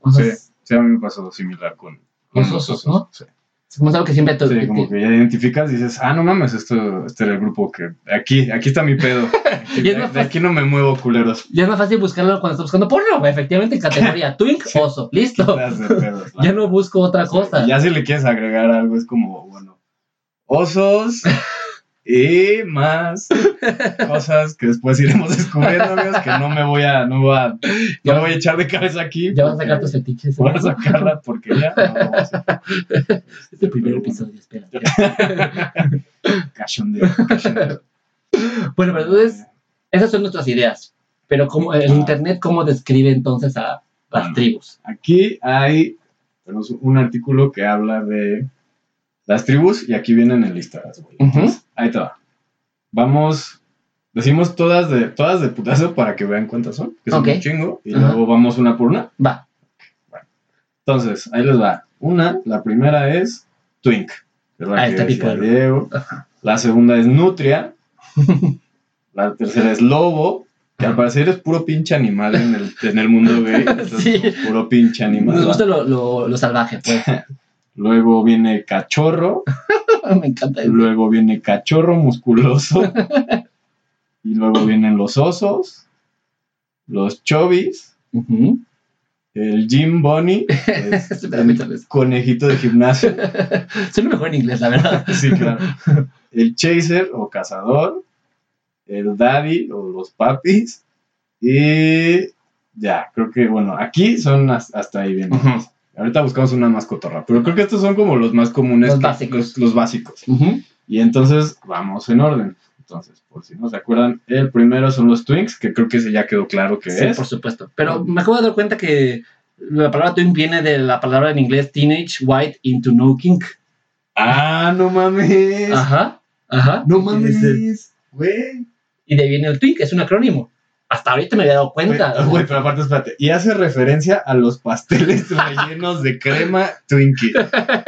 [SPEAKER 1] O sea,
[SPEAKER 2] Sí, sí, a mí me pasó similar con, con
[SPEAKER 1] Los
[SPEAKER 2] los
[SPEAKER 1] osos,
[SPEAKER 2] osos.
[SPEAKER 1] ¿no?
[SPEAKER 2] Sí.
[SPEAKER 1] Es como algo que siempre... tu-
[SPEAKER 2] Sí, como que ya identificas y dices, ah, no mames, esto, este era el grupo que. Aquí, aquí está mi pedo. Aquí-
[SPEAKER 1] Y es
[SPEAKER 2] de,
[SPEAKER 1] más
[SPEAKER 2] de aquí no me muevo, culeros.
[SPEAKER 1] Ya es más fácil buscarlo cuando estás buscando porno, efectivamente, en categoría twink, oso, listo. Ya no busco otra cosa.
[SPEAKER 2] Ya si le quieres agregar algo, es como, bueno, osos y más cosas que después iremos descubriendo, amigos, que no me voy a, no voy a, no me voy a echar de cabeza aquí.
[SPEAKER 1] Ya vas a sacar tus fetiches.
[SPEAKER 2] Voy a sacar la porquería. No, vamos a-
[SPEAKER 1] Es el primer episodio, espera.
[SPEAKER 2] Cachondeo, cachondeo.
[SPEAKER 1] Bueno, pero entonces, esas son nuestras ideas. Pero como el
[SPEAKER 2] Ah.
[SPEAKER 1] internet, ¿cómo describe entonces a las
[SPEAKER 2] Bueno.
[SPEAKER 1] tribus?
[SPEAKER 2] Aquí hay tenemos un artículo que habla de las tribus y aquí vienen enlistadas, güey.
[SPEAKER 1] Ujú.
[SPEAKER 2] Entonces, Ahí te va. Vamos, decimos todas de, todas de putazo para que vean cuántas son, que son
[SPEAKER 1] Ok.
[SPEAKER 2] un chingo, y luego vamos una por una.
[SPEAKER 1] Va.
[SPEAKER 2] Entonces, ahí les va. Una, la primera es Twink, que es la
[SPEAKER 1] Ah,
[SPEAKER 2] que. La segunda es Nutria. la tercera es Lobo, que al parecer es puro pinche animal en el, en el mundo gay.
[SPEAKER 1] Sí.
[SPEAKER 2] Puro pinche animal.
[SPEAKER 1] Nos gusta lo, lo, lo salvaje, pues.
[SPEAKER 2] Luego viene Cachorro.
[SPEAKER 1] Me encanta eso.
[SPEAKER 2] Luego viene Cachorro musculoso. y luego vienen los osos. Los chovis.
[SPEAKER 1] Ujú.
[SPEAKER 2] El Jim Bunny. que es el conejito de gimnasio.
[SPEAKER 1] Suena mejor en inglés, la verdad.
[SPEAKER 2] Sí, claro. El chaser o cazador. El daddy o los papis. Y ya, creo que bueno, aquí son has- hasta ahí bien. Ahorita buscamos una más cotorra, pero creo que estos son como los más comunes.
[SPEAKER 1] Los básicos.
[SPEAKER 2] Los, los básicos.
[SPEAKER 1] Ujú.
[SPEAKER 2] Y entonces vamos en orden. Entonces, por si no se acuerdan, el primero son los Twinks, que creo que ese ya quedó claro que
[SPEAKER 1] Sí,
[SPEAKER 2] es.
[SPEAKER 1] por supuesto. Pero me acabo de dar cuenta que la palabra twin viene de la palabra en inglés teenage white into no kink.
[SPEAKER 2] Ah, no mames.
[SPEAKER 1] Ajá. Ajá.
[SPEAKER 2] No mames. Güey.
[SPEAKER 1] Y de ahí viene el twink, es un acrónimo. Hasta ahorita me había dado cuenta.
[SPEAKER 2] Güey, pero aparte, espérate. Y hace referencia a los pasteles rellenos de crema Twinkie.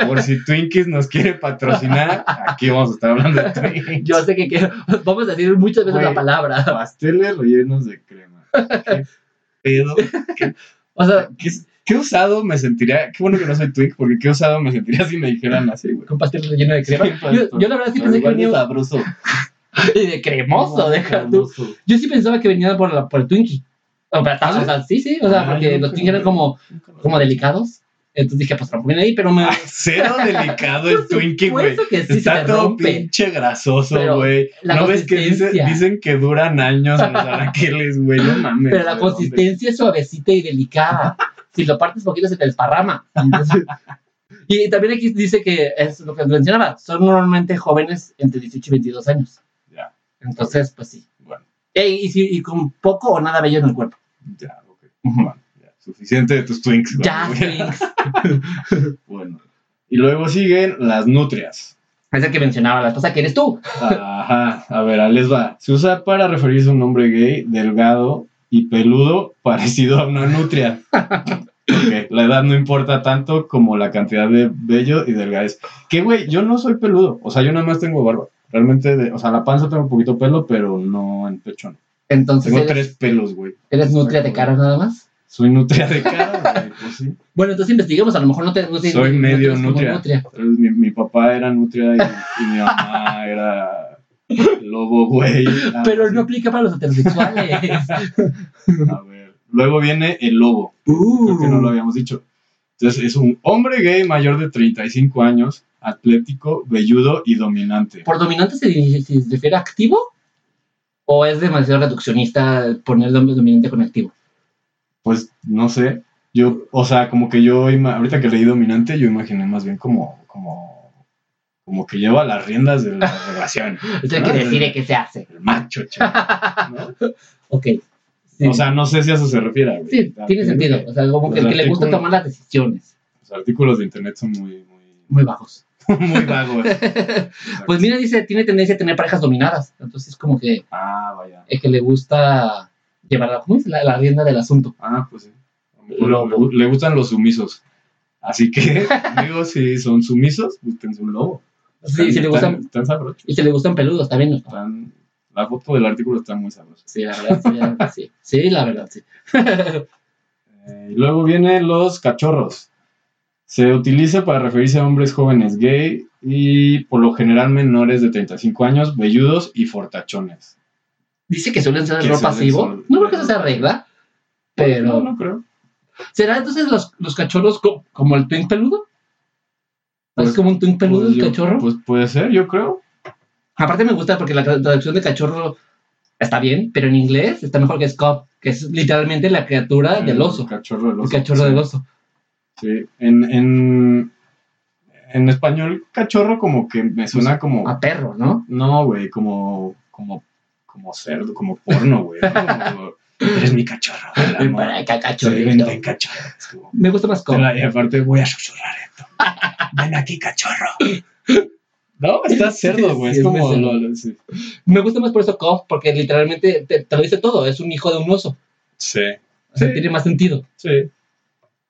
[SPEAKER 2] Por si Twinkies nos quiere patrocinar, aquí vamos a estar hablando de Twinkies.
[SPEAKER 1] Yo sé que quiero, vamos a decir muchas veces la palabra.
[SPEAKER 2] Pasteles rellenos de crema. ¿Qué pedo? ¿Qué,
[SPEAKER 1] O sea,
[SPEAKER 2] qué, qué usado me sentiría? Qué bueno que no soy Twink, porque qué usado me sentiría si me dijeran así, güey.
[SPEAKER 1] con pastel relleno de crema.
[SPEAKER 2] Sí,
[SPEAKER 1] Yo, yo la verdad sí pensé que venía
[SPEAKER 2] sabroso.
[SPEAKER 1] y de cremoso, deja tú. Yo sí pensaba que venía por, la, por el Twinkie. O, sea,
[SPEAKER 2] ¿Ah,
[SPEAKER 1] o sea, sí, sí, o sea,
[SPEAKER 2] Ah,
[SPEAKER 1] porque los Twinkies eran como, como delicados. Entonces dije, pues tampoco viene ahí, pero me.
[SPEAKER 2] Ay, cero delicado el Twinkie, güey.
[SPEAKER 1] sí
[SPEAKER 2] Está todo
[SPEAKER 1] rompe.
[SPEAKER 2] pinche grasoso, güey. ¿No ves que dice- dicen que duran años los anaqueles, güey? No mames.
[SPEAKER 1] Pero la consistencia es suavecita y delicada. si lo partes poquito se te desparrama. Entonces, y también aquí dice que es lo que mencionaba, son normalmente jóvenes entre 18 y 22 años. Entonces, pues sí.
[SPEAKER 2] Bueno,
[SPEAKER 1] Ey, y, y con poco o nada bello en el cuerpo.
[SPEAKER 2] ya, ok. Bueno, ya. Suficiente de tus Twinks.
[SPEAKER 1] Ya, Twinks.
[SPEAKER 2] Bueno. Y luego siguen las nutrias.
[SPEAKER 1] Es el que mencionaba la esposa, que eres tú.
[SPEAKER 2] Ajá, a ver, les va. Se usa para referirse a un hombre gay, delgado y peludo, parecido a una nutria. Ok, La edad no importa tanto como la cantidad de vello y delgadez. Que, güey, yo no soy peludo. O sea, yo nada más tengo barba. Realmente, de- o sea, la panza tengo un poquito pelo, pero no en pecho. no.
[SPEAKER 1] Entonces,
[SPEAKER 2] Tengo
[SPEAKER 1] eres,
[SPEAKER 2] tres pelos, güey.
[SPEAKER 1] eres nutria de cara nada más.
[SPEAKER 2] Soy nutria de cara, güey, pues sí.
[SPEAKER 1] Bueno, entonces investiguemos, a lo mejor no te. No te
[SPEAKER 2] Soy
[SPEAKER 1] no
[SPEAKER 2] medio nutria. Entonces, Mi, mi papá era nutria y, y mi mamá era lobo, güey.
[SPEAKER 1] Pero
[SPEAKER 2] sí.
[SPEAKER 1] no aplica para los heterosexuales.
[SPEAKER 2] A ver. Luego viene el lobo. Creo que no lo habíamos dicho. Entonces, es un hombre gay mayor de 35 años, atlético, velludo y dominante.
[SPEAKER 1] ¿Por dominante se, se refiere a activo? ¿O es demasiado reduccionista poner dom- dominante con activo?
[SPEAKER 2] Pues no sé. Yo, o sea, como que yo, ahorita que leí dominante, yo imaginé más bien como, como, como que lleva las riendas de la relación.
[SPEAKER 1] Es el que decide qué se hace.
[SPEAKER 2] El macho, chaval, ¿no?
[SPEAKER 1] Ok. Sí,
[SPEAKER 2] O sea, no sé si a eso se refiere. güey.
[SPEAKER 1] sí, tiene sentido. O sea, como que el que le gusta tomar las decisiones.
[SPEAKER 2] Los artículos de internet son muy, muy,
[SPEAKER 1] Muy bajos.
[SPEAKER 2] muy vagos.
[SPEAKER 1] Pues mira, dice, tiene tendencia a tener parejas dominadas. Entonces, como que
[SPEAKER 2] Ah, vaya.
[SPEAKER 1] el que le gusta llevar la, ¿cómo es? la, la rienda del asunto.
[SPEAKER 2] Ah, pues sí. Lo. Le, gustan los sumisos. Así que, amigos, si son sumisos, búsquense un lobo.
[SPEAKER 1] Sí, si le gustan,
[SPEAKER 2] Están, están sabrosos.
[SPEAKER 1] y si le gustan peludos también.
[SPEAKER 2] Están- la foto del artículo está muy sabrosa.
[SPEAKER 1] Sí, la verdad, sí, sí. Sí, la verdad, sí.
[SPEAKER 2] Eh, y luego vienen los cachorros. Se utiliza para referirse a hombres jóvenes gay y por lo general menores de 35 años, velludos y fortachones.
[SPEAKER 1] Dice que suelen ser el rol pasivo. No creo que eso sea regla. Pero.
[SPEAKER 2] No, no creo.
[SPEAKER 1] ¿Será entonces los, los cachorros co- como el twin peludo?
[SPEAKER 2] Pues-
[SPEAKER 1] ¿Es como un twin peludo
[SPEAKER 2] Pues
[SPEAKER 1] el
[SPEAKER 2] yo-
[SPEAKER 1] cachorro?
[SPEAKER 2] Pues puede ser, yo creo.
[SPEAKER 1] Aparte me gusta porque la tra- traducción de cachorro está bien, pero en inglés está mejor que es cub, que es literalmente la criatura del oso.
[SPEAKER 2] El cachorro del
[SPEAKER 1] El
[SPEAKER 2] oso.
[SPEAKER 1] cachorro
[SPEAKER 2] sí.
[SPEAKER 1] del oso.
[SPEAKER 2] Sí, en, en, en español, cachorro como que me suena como...
[SPEAKER 1] A perro, ¿no?
[SPEAKER 2] No, güey, como, como, como cerdo, como porno, güey. ¿no? Como, Eres mi cachorro. del
[SPEAKER 1] Ven
[SPEAKER 2] amor.
[SPEAKER 1] para acá,
[SPEAKER 2] Sí,
[SPEAKER 1] cachorrito.
[SPEAKER 2] ven, ven, cachorro. Es como-
[SPEAKER 1] Me gusta más cub.
[SPEAKER 2] y aparte voy a susurrar esto. Ven aquí, cachorro. No, está cerdo, güey.
[SPEAKER 1] Sí,
[SPEAKER 2] es como...
[SPEAKER 1] cerdo.
[SPEAKER 2] lo- lo- sí.
[SPEAKER 1] Me gusta más por eso cub, porque literalmente te, te lo dice todo. Es un hijo de un oso.
[SPEAKER 2] Sí.
[SPEAKER 1] O sea,
[SPEAKER 2] Sí.
[SPEAKER 1] tiene más sentido.
[SPEAKER 2] Sí.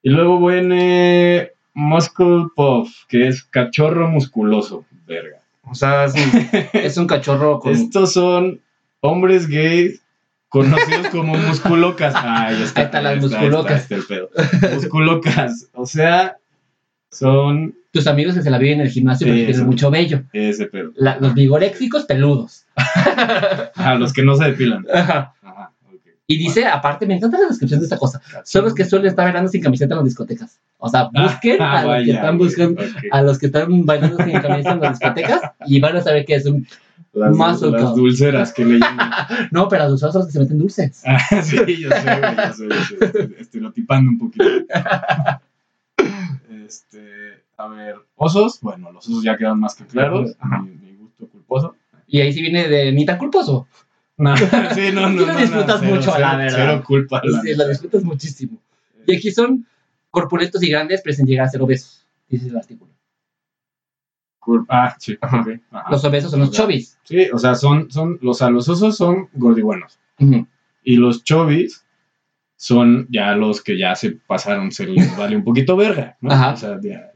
[SPEAKER 2] Y luego viene Muscle Puff, que es cachorro musculoso. Verga.
[SPEAKER 1] O sea, es un, es un cachorro con...
[SPEAKER 2] Estos son hombres gays conocidos como musculocas. Ahí está.
[SPEAKER 1] Ahí están las
[SPEAKER 2] está,
[SPEAKER 1] musculocas.
[SPEAKER 2] ahí está el pedo. Musculocas. O sea, son
[SPEAKER 1] Tus amigos que se la viven en el gimnasio porque tienen mucho vello.
[SPEAKER 2] ese pedo.
[SPEAKER 1] La- los vigoréxicos peludos.
[SPEAKER 2] A los que no se depilan.
[SPEAKER 1] Ajá. Y dice, aparte, me encanta la descripción de esta cosa. Son los que suelen estar bailando sin camiseta en las discotecas. O sea, busquen
[SPEAKER 2] Ah,
[SPEAKER 1] a los que están buscando, a los que están bailando sin camiseta en las discotecas y van a saber que es un.
[SPEAKER 2] Las,
[SPEAKER 1] muscle
[SPEAKER 2] las dulceras que le llaman.
[SPEAKER 1] No, pero a los osos que se meten dulces.
[SPEAKER 2] Ah, sí, yo sé, güey, yo sé, yo sé, estoy estereotipando un poquito. Este, a ver, osos, bueno, los osos ya quedan más que claros, mi, mi gusto culposo.
[SPEAKER 1] Y ahí sí viene de ni tan culposo.
[SPEAKER 2] No, sí, no, no,
[SPEAKER 1] Tú lo
[SPEAKER 2] no, no,
[SPEAKER 1] disfrutas
[SPEAKER 2] cero,
[SPEAKER 1] mucho,
[SPEAKER 2] cero,
[SPEAKER 1] la verdad.
[SPEAKER 2] Cero culpa. la
[SPEAKER 1] Sí, lo disfrutas muchísimo. Y aquí son corpulentos y grandes, pero sin llegar a ser obesos. Dice el artículo.
[SPEAKER 2] Cul- Ah, sí.
[SPEAKER 1] Los obesos son los chovis.
[SPEAKER 2] Sí, o sea, son, son, los, o sea, los osos son gordibuenos.
[SPEAKER 1] Ujú.
[SPEAKER 2] Y los chovis son ya los que ya se pasaron, se les vale un poquito verga, ¿no?
[SPEAKER 1] Ajá.
[SPEAKER 2] O sea, ya,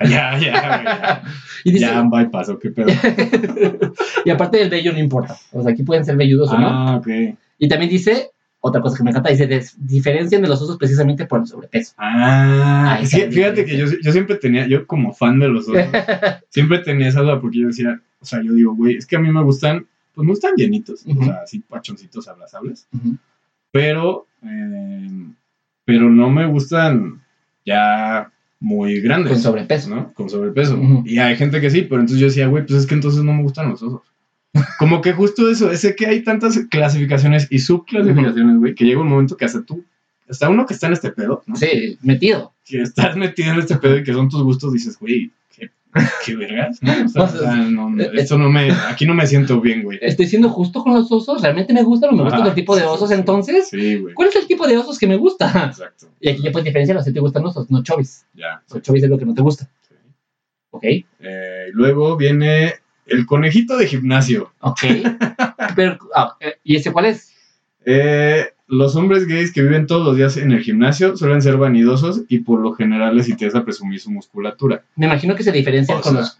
[SPEAKER 2] ya, ya, ya, güey, ya,
[SPEAKER 1] Y dice,
[SPEAKER 2] ya un bypass, ¿o qué pedo?
[SPEAKER 1] y aparte del vello no importa. O sea, aquí pueden ser velludos o no.
[SPEAKER 2] Ah, ok.
[SPEAKER 1] Y también dice, otra cosa que me encanta, dice, diferencian de los osos precisamente por el sobrepeso.
[SPEAKER 2] Ah,
[SPEAKER 1] Ahí la
[SPEAKER 2] fíjate que yo, yo siempre tenía, yo como fan de los osos, siempre tenía esa duda porque yo decía, o sea, yo digo, güey, es que a mí me gustan, pues me gustan llenitos, o sea, así pachoncitos abrazables,
[SPEAKER 1] Ujú.
[SPEAKER 2] pero, eh, pero no me gustan ya muy grandes.
[SPEAKER 1] Con sobrepeso.
[SPEAKER 2] ¿no? Con sobrepeso.
[SPEAKER 1] Ujú.
[SPEAKER 2] Y hay gente que sí, pero entonces yo decía, güey, pues es que entonces no me gustan los osos. Como que justo eso, es que hay tantas clasificaciones y subclasificaciones, güey, que llega un momento que hasta tú, hasta uno que está en este pedo, ¿no?
[SPEAKER 1] Sí, metido.
[SPEAKER 2] Que estás metido en este pedo y que son tus gustos, dices, güey, qué, vergas, ¿no? O sea, o sea, no, no, esto no me, aquí no me siento bien, güey.
[SPEAKER 1] Estoy siendo justo con los osos. ¿Realmente me gustan o me gustan
[SPEAKER 2] Ajá,
[SPEAKER 1] el tipo de
[SPEAKER 2] sí,
[SPEAKER 1] osos
[SPEAKER 2] sí, sí.
[SPEAKER 1] entonces?
[SPEAKER 2] Sí, güey.
[SPEAKER 1] ¿Cuál es el tipo de osos que me gusta?
[SPEAKER 2] Exacto.
[SPEAKER 1] Y aquí ya puedes diferenciarlos si te gustan osos, no chovis.
[SPEAKER 2] Ya.
[SPEAKER 1] O chovis es lo que no te gusta.
[SPEAKER 2] sí.
[SPEAKER 1] ¿Ok?
[SPEAKER 2] Eh, luego viene el conejito de gimnasio.
[SPEAKER 1] Ok. Pero, ah, eh, ¿Y ese cuál es?
[SPEAKER 2] Eh, los hombres gays que viven todos los días en el gimnasio suelen ser vanidosos y por lo general les interesa presumir su musculatura.
[SPEAKER 1] Me imagino que se diferencian
[SPEAKER 2] O
[SPEAKER 1] con los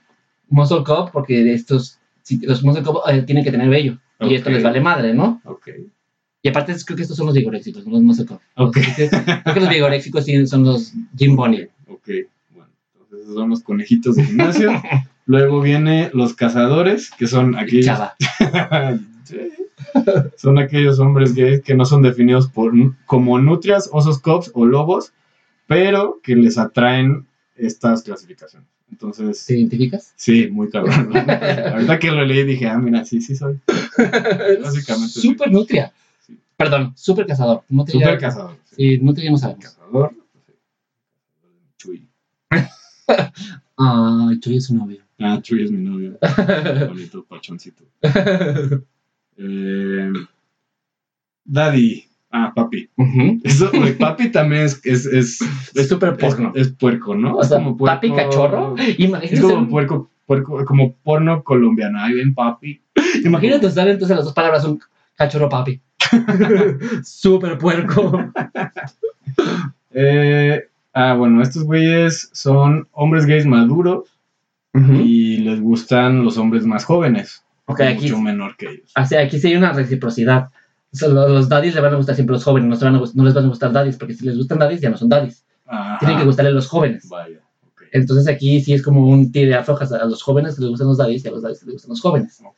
[SPEAKER 1] muscle cup porque estos, los muscle cup eh, tienen que tener vello. Y esto les vale madre, ¿no?
[SPEAKER 2] Ok.
[SPEAKER 1] Y aparte creo que estos son los vigoréxicos, no los muscle cup.
[SPEAKER 2] Ok.
[SPEAKER 1] Creo que los vigoréxicos son los Jim Bunny.
[SPEAKER 2] Ok, bueno, entonces esos son los conejitos de gimnasio. Luego viene los cazadores, que son aquellos.
[SPEAKER 1] Chava.
[SPEAKER 2] Sí. Son aquellos hombres gays que no son definidos por, como nutrias, osos cops o lobos, pero que les atraen estas clasificaciones. Entonces,
[SPEAKER 1] ¿Te identificas?
[SPEAKER 2] sí, muy cabrón. Ahorita que lo leí dije, ah, mira, sí, sí soy. Básicamente sí.
[SPEAKER 1] Super nutria.
[SPEAKER 2] Sí.
[SPEAKER 1] Perdón, super cazador. Nutria,
[SPEAKER 2] Super cazador. sí.
[SPEAKER 1] Sí, nutria no sabemos.
[SPEAKER 2] Cazador. Chuy.
[SPEAKER 1] Ah, Chuy es su novio.
[SPEAKER 2] Ah, Chuy es mi novio. Bonito, pachoncito. Eh, daddy. Ah, papi. Eso, papi también es, es, es,
[SPEAKER 1] Es súper porno.
[SPEAKER 2] Es, es puerco, ¿no?
[SPEAKER 1] O sea,
[SPEAKER 2] como puerco-
[SPEAKER 1] papi cachorro. Imagínate,
[SPEAKER 2] Es como
[SPEAKER 1] un-
[SPEAKER 2] puerco, puerco, como porno colombiano. Ahí ven, papi.
[SPEAKER 1] imagínate usar entonces las dos palabras un cachorro papi. Súper puerco.
[SPEAKER 2] Eh, ah, bueno, estos güeyes son hombres gays maduros y les gustan los hombres más jóvenes.
[SPEAKER 1] Ok, aquí,
[SPEAKER 2] mucho menor que ellos.
[SPEAKER 1] o sea, aquí sí hay una reciprocidad. O sea, lo- los daddies le van a gustar siempre los jóvenes, no, se van a no les van a gustar daddies, porque si les gustan daddies ya no son daddies.
[SPEAKER 2] Ajá.
[SPEAKER 1] Tienen que gustarle los jóvenes.
[SPEAKER 2] Vaya, ok.
[SPEAKER 1] Entonces aquí sí es como un tire aflojas a los jóvenes que les gustan los daddies y a los daddies les gustan los jóvenes.
[SPEAKER 2] ok.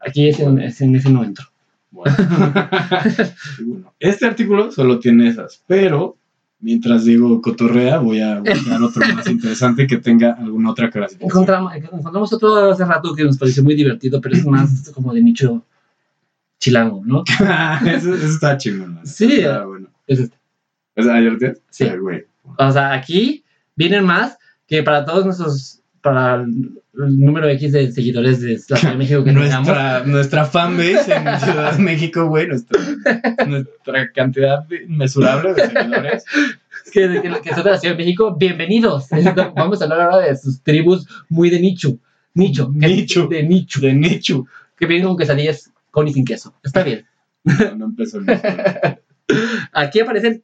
[SPEAKER 1] Aquí es en, es en ese no entro.
[SPEAKER 2] Bueno. Bueno, Este artículo solo tiene esas, pero mientras Diego cotorrea, voy a buscar otro más interesante que tenga alguna otra clasificación.
[SPEAKER 1] Encontramos, encontramos otro hace rato que nos pareció muy divertido, pero es más como de nicho chilango, ¿no?
[SPEAKER 2] eso, eso está chingón. ¿no?
[SPEAKER 1] Sí.
[SPEAKER 2] Está bueno.
[SPEAKER 1] Es este.
[SPEAKER 2] ¿Es ah, ¿ya lo tienes?
[SPEAKER 1] Sí.
[SPEAKER 2] Ah, güey.
[SPEAKER 1] O sea, aquí vienen más que para todos nuestros, para el número X de seguidores de la Ciudad de México que.
[SPEAKER 2] Nuestra, nuestra fanbase en Ciudad de México, güey, nuestra, nuestra cantidad inmesurable de seguidores.
[SPEAKER 1] que, que, que son de la Ciudad de México, bienvenidos. Vamos a hablar ahora de sus tribus muy de nicho. Nicho.
[SPEAKER 2] Nicho.
[SPEAKER 1] De nicho.
[SPEAKER 2] De nicho.
[SPEAKER 1] Que vienen con quesadillas con y sin queso. Está bien.
[SPEAKER 2] No, no empezó el mismo.
[SPEAKER 1] Aquí aparecen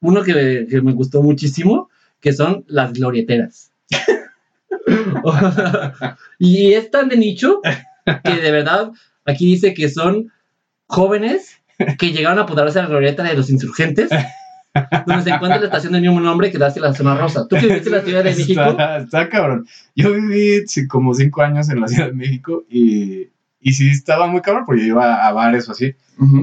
[SPEAKER 1] uno que, que me gustó muchísimo, que son las glorieteras. y es tan de nicho que de verdad aquí dice que son jóvenes que llegaron a apoderarse de la glorieta de los insurgentes, donde se encuentra la estación del mismo nombre que da hacia la zona rosa. ¿Tú que viviste en la Ciudad de México?
[SPEAKER 2] Está, está cabrón. Yo viví sí, como cinco años en la Ciudad de México y, y sí estaba muy cabrón porque yo iba a bares o así,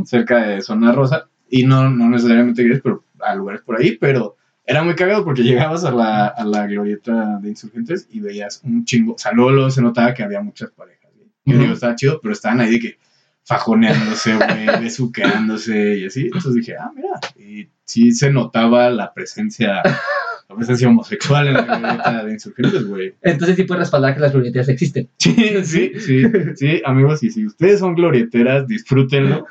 [SPEAKER 2] cerca de Zona Rosa, y no, no necesariamente gays, pero a lugares por ahí, pero era muy cagado porque llegabas a la, a la glorieta de insurgentes y veías un chingo, o sea, luego, luego se notaba que había muchas parejas. güey. Yo digo, estaba chido, pero estaban ahí de que fajoneándose, güey, besuqueándose y así. Entonces dije, ah, mira, y sí se notaba la presencia, presencia homosexual en la glorieta de insurgentes, güey.
[SPEAKER 1] Entonces sí puedes respaldar que las glorieteras existen.
[SPEAKER 2] Sí, sí, sí, sí, amigos, y si ustedes son glorieteras, disfrútenlo.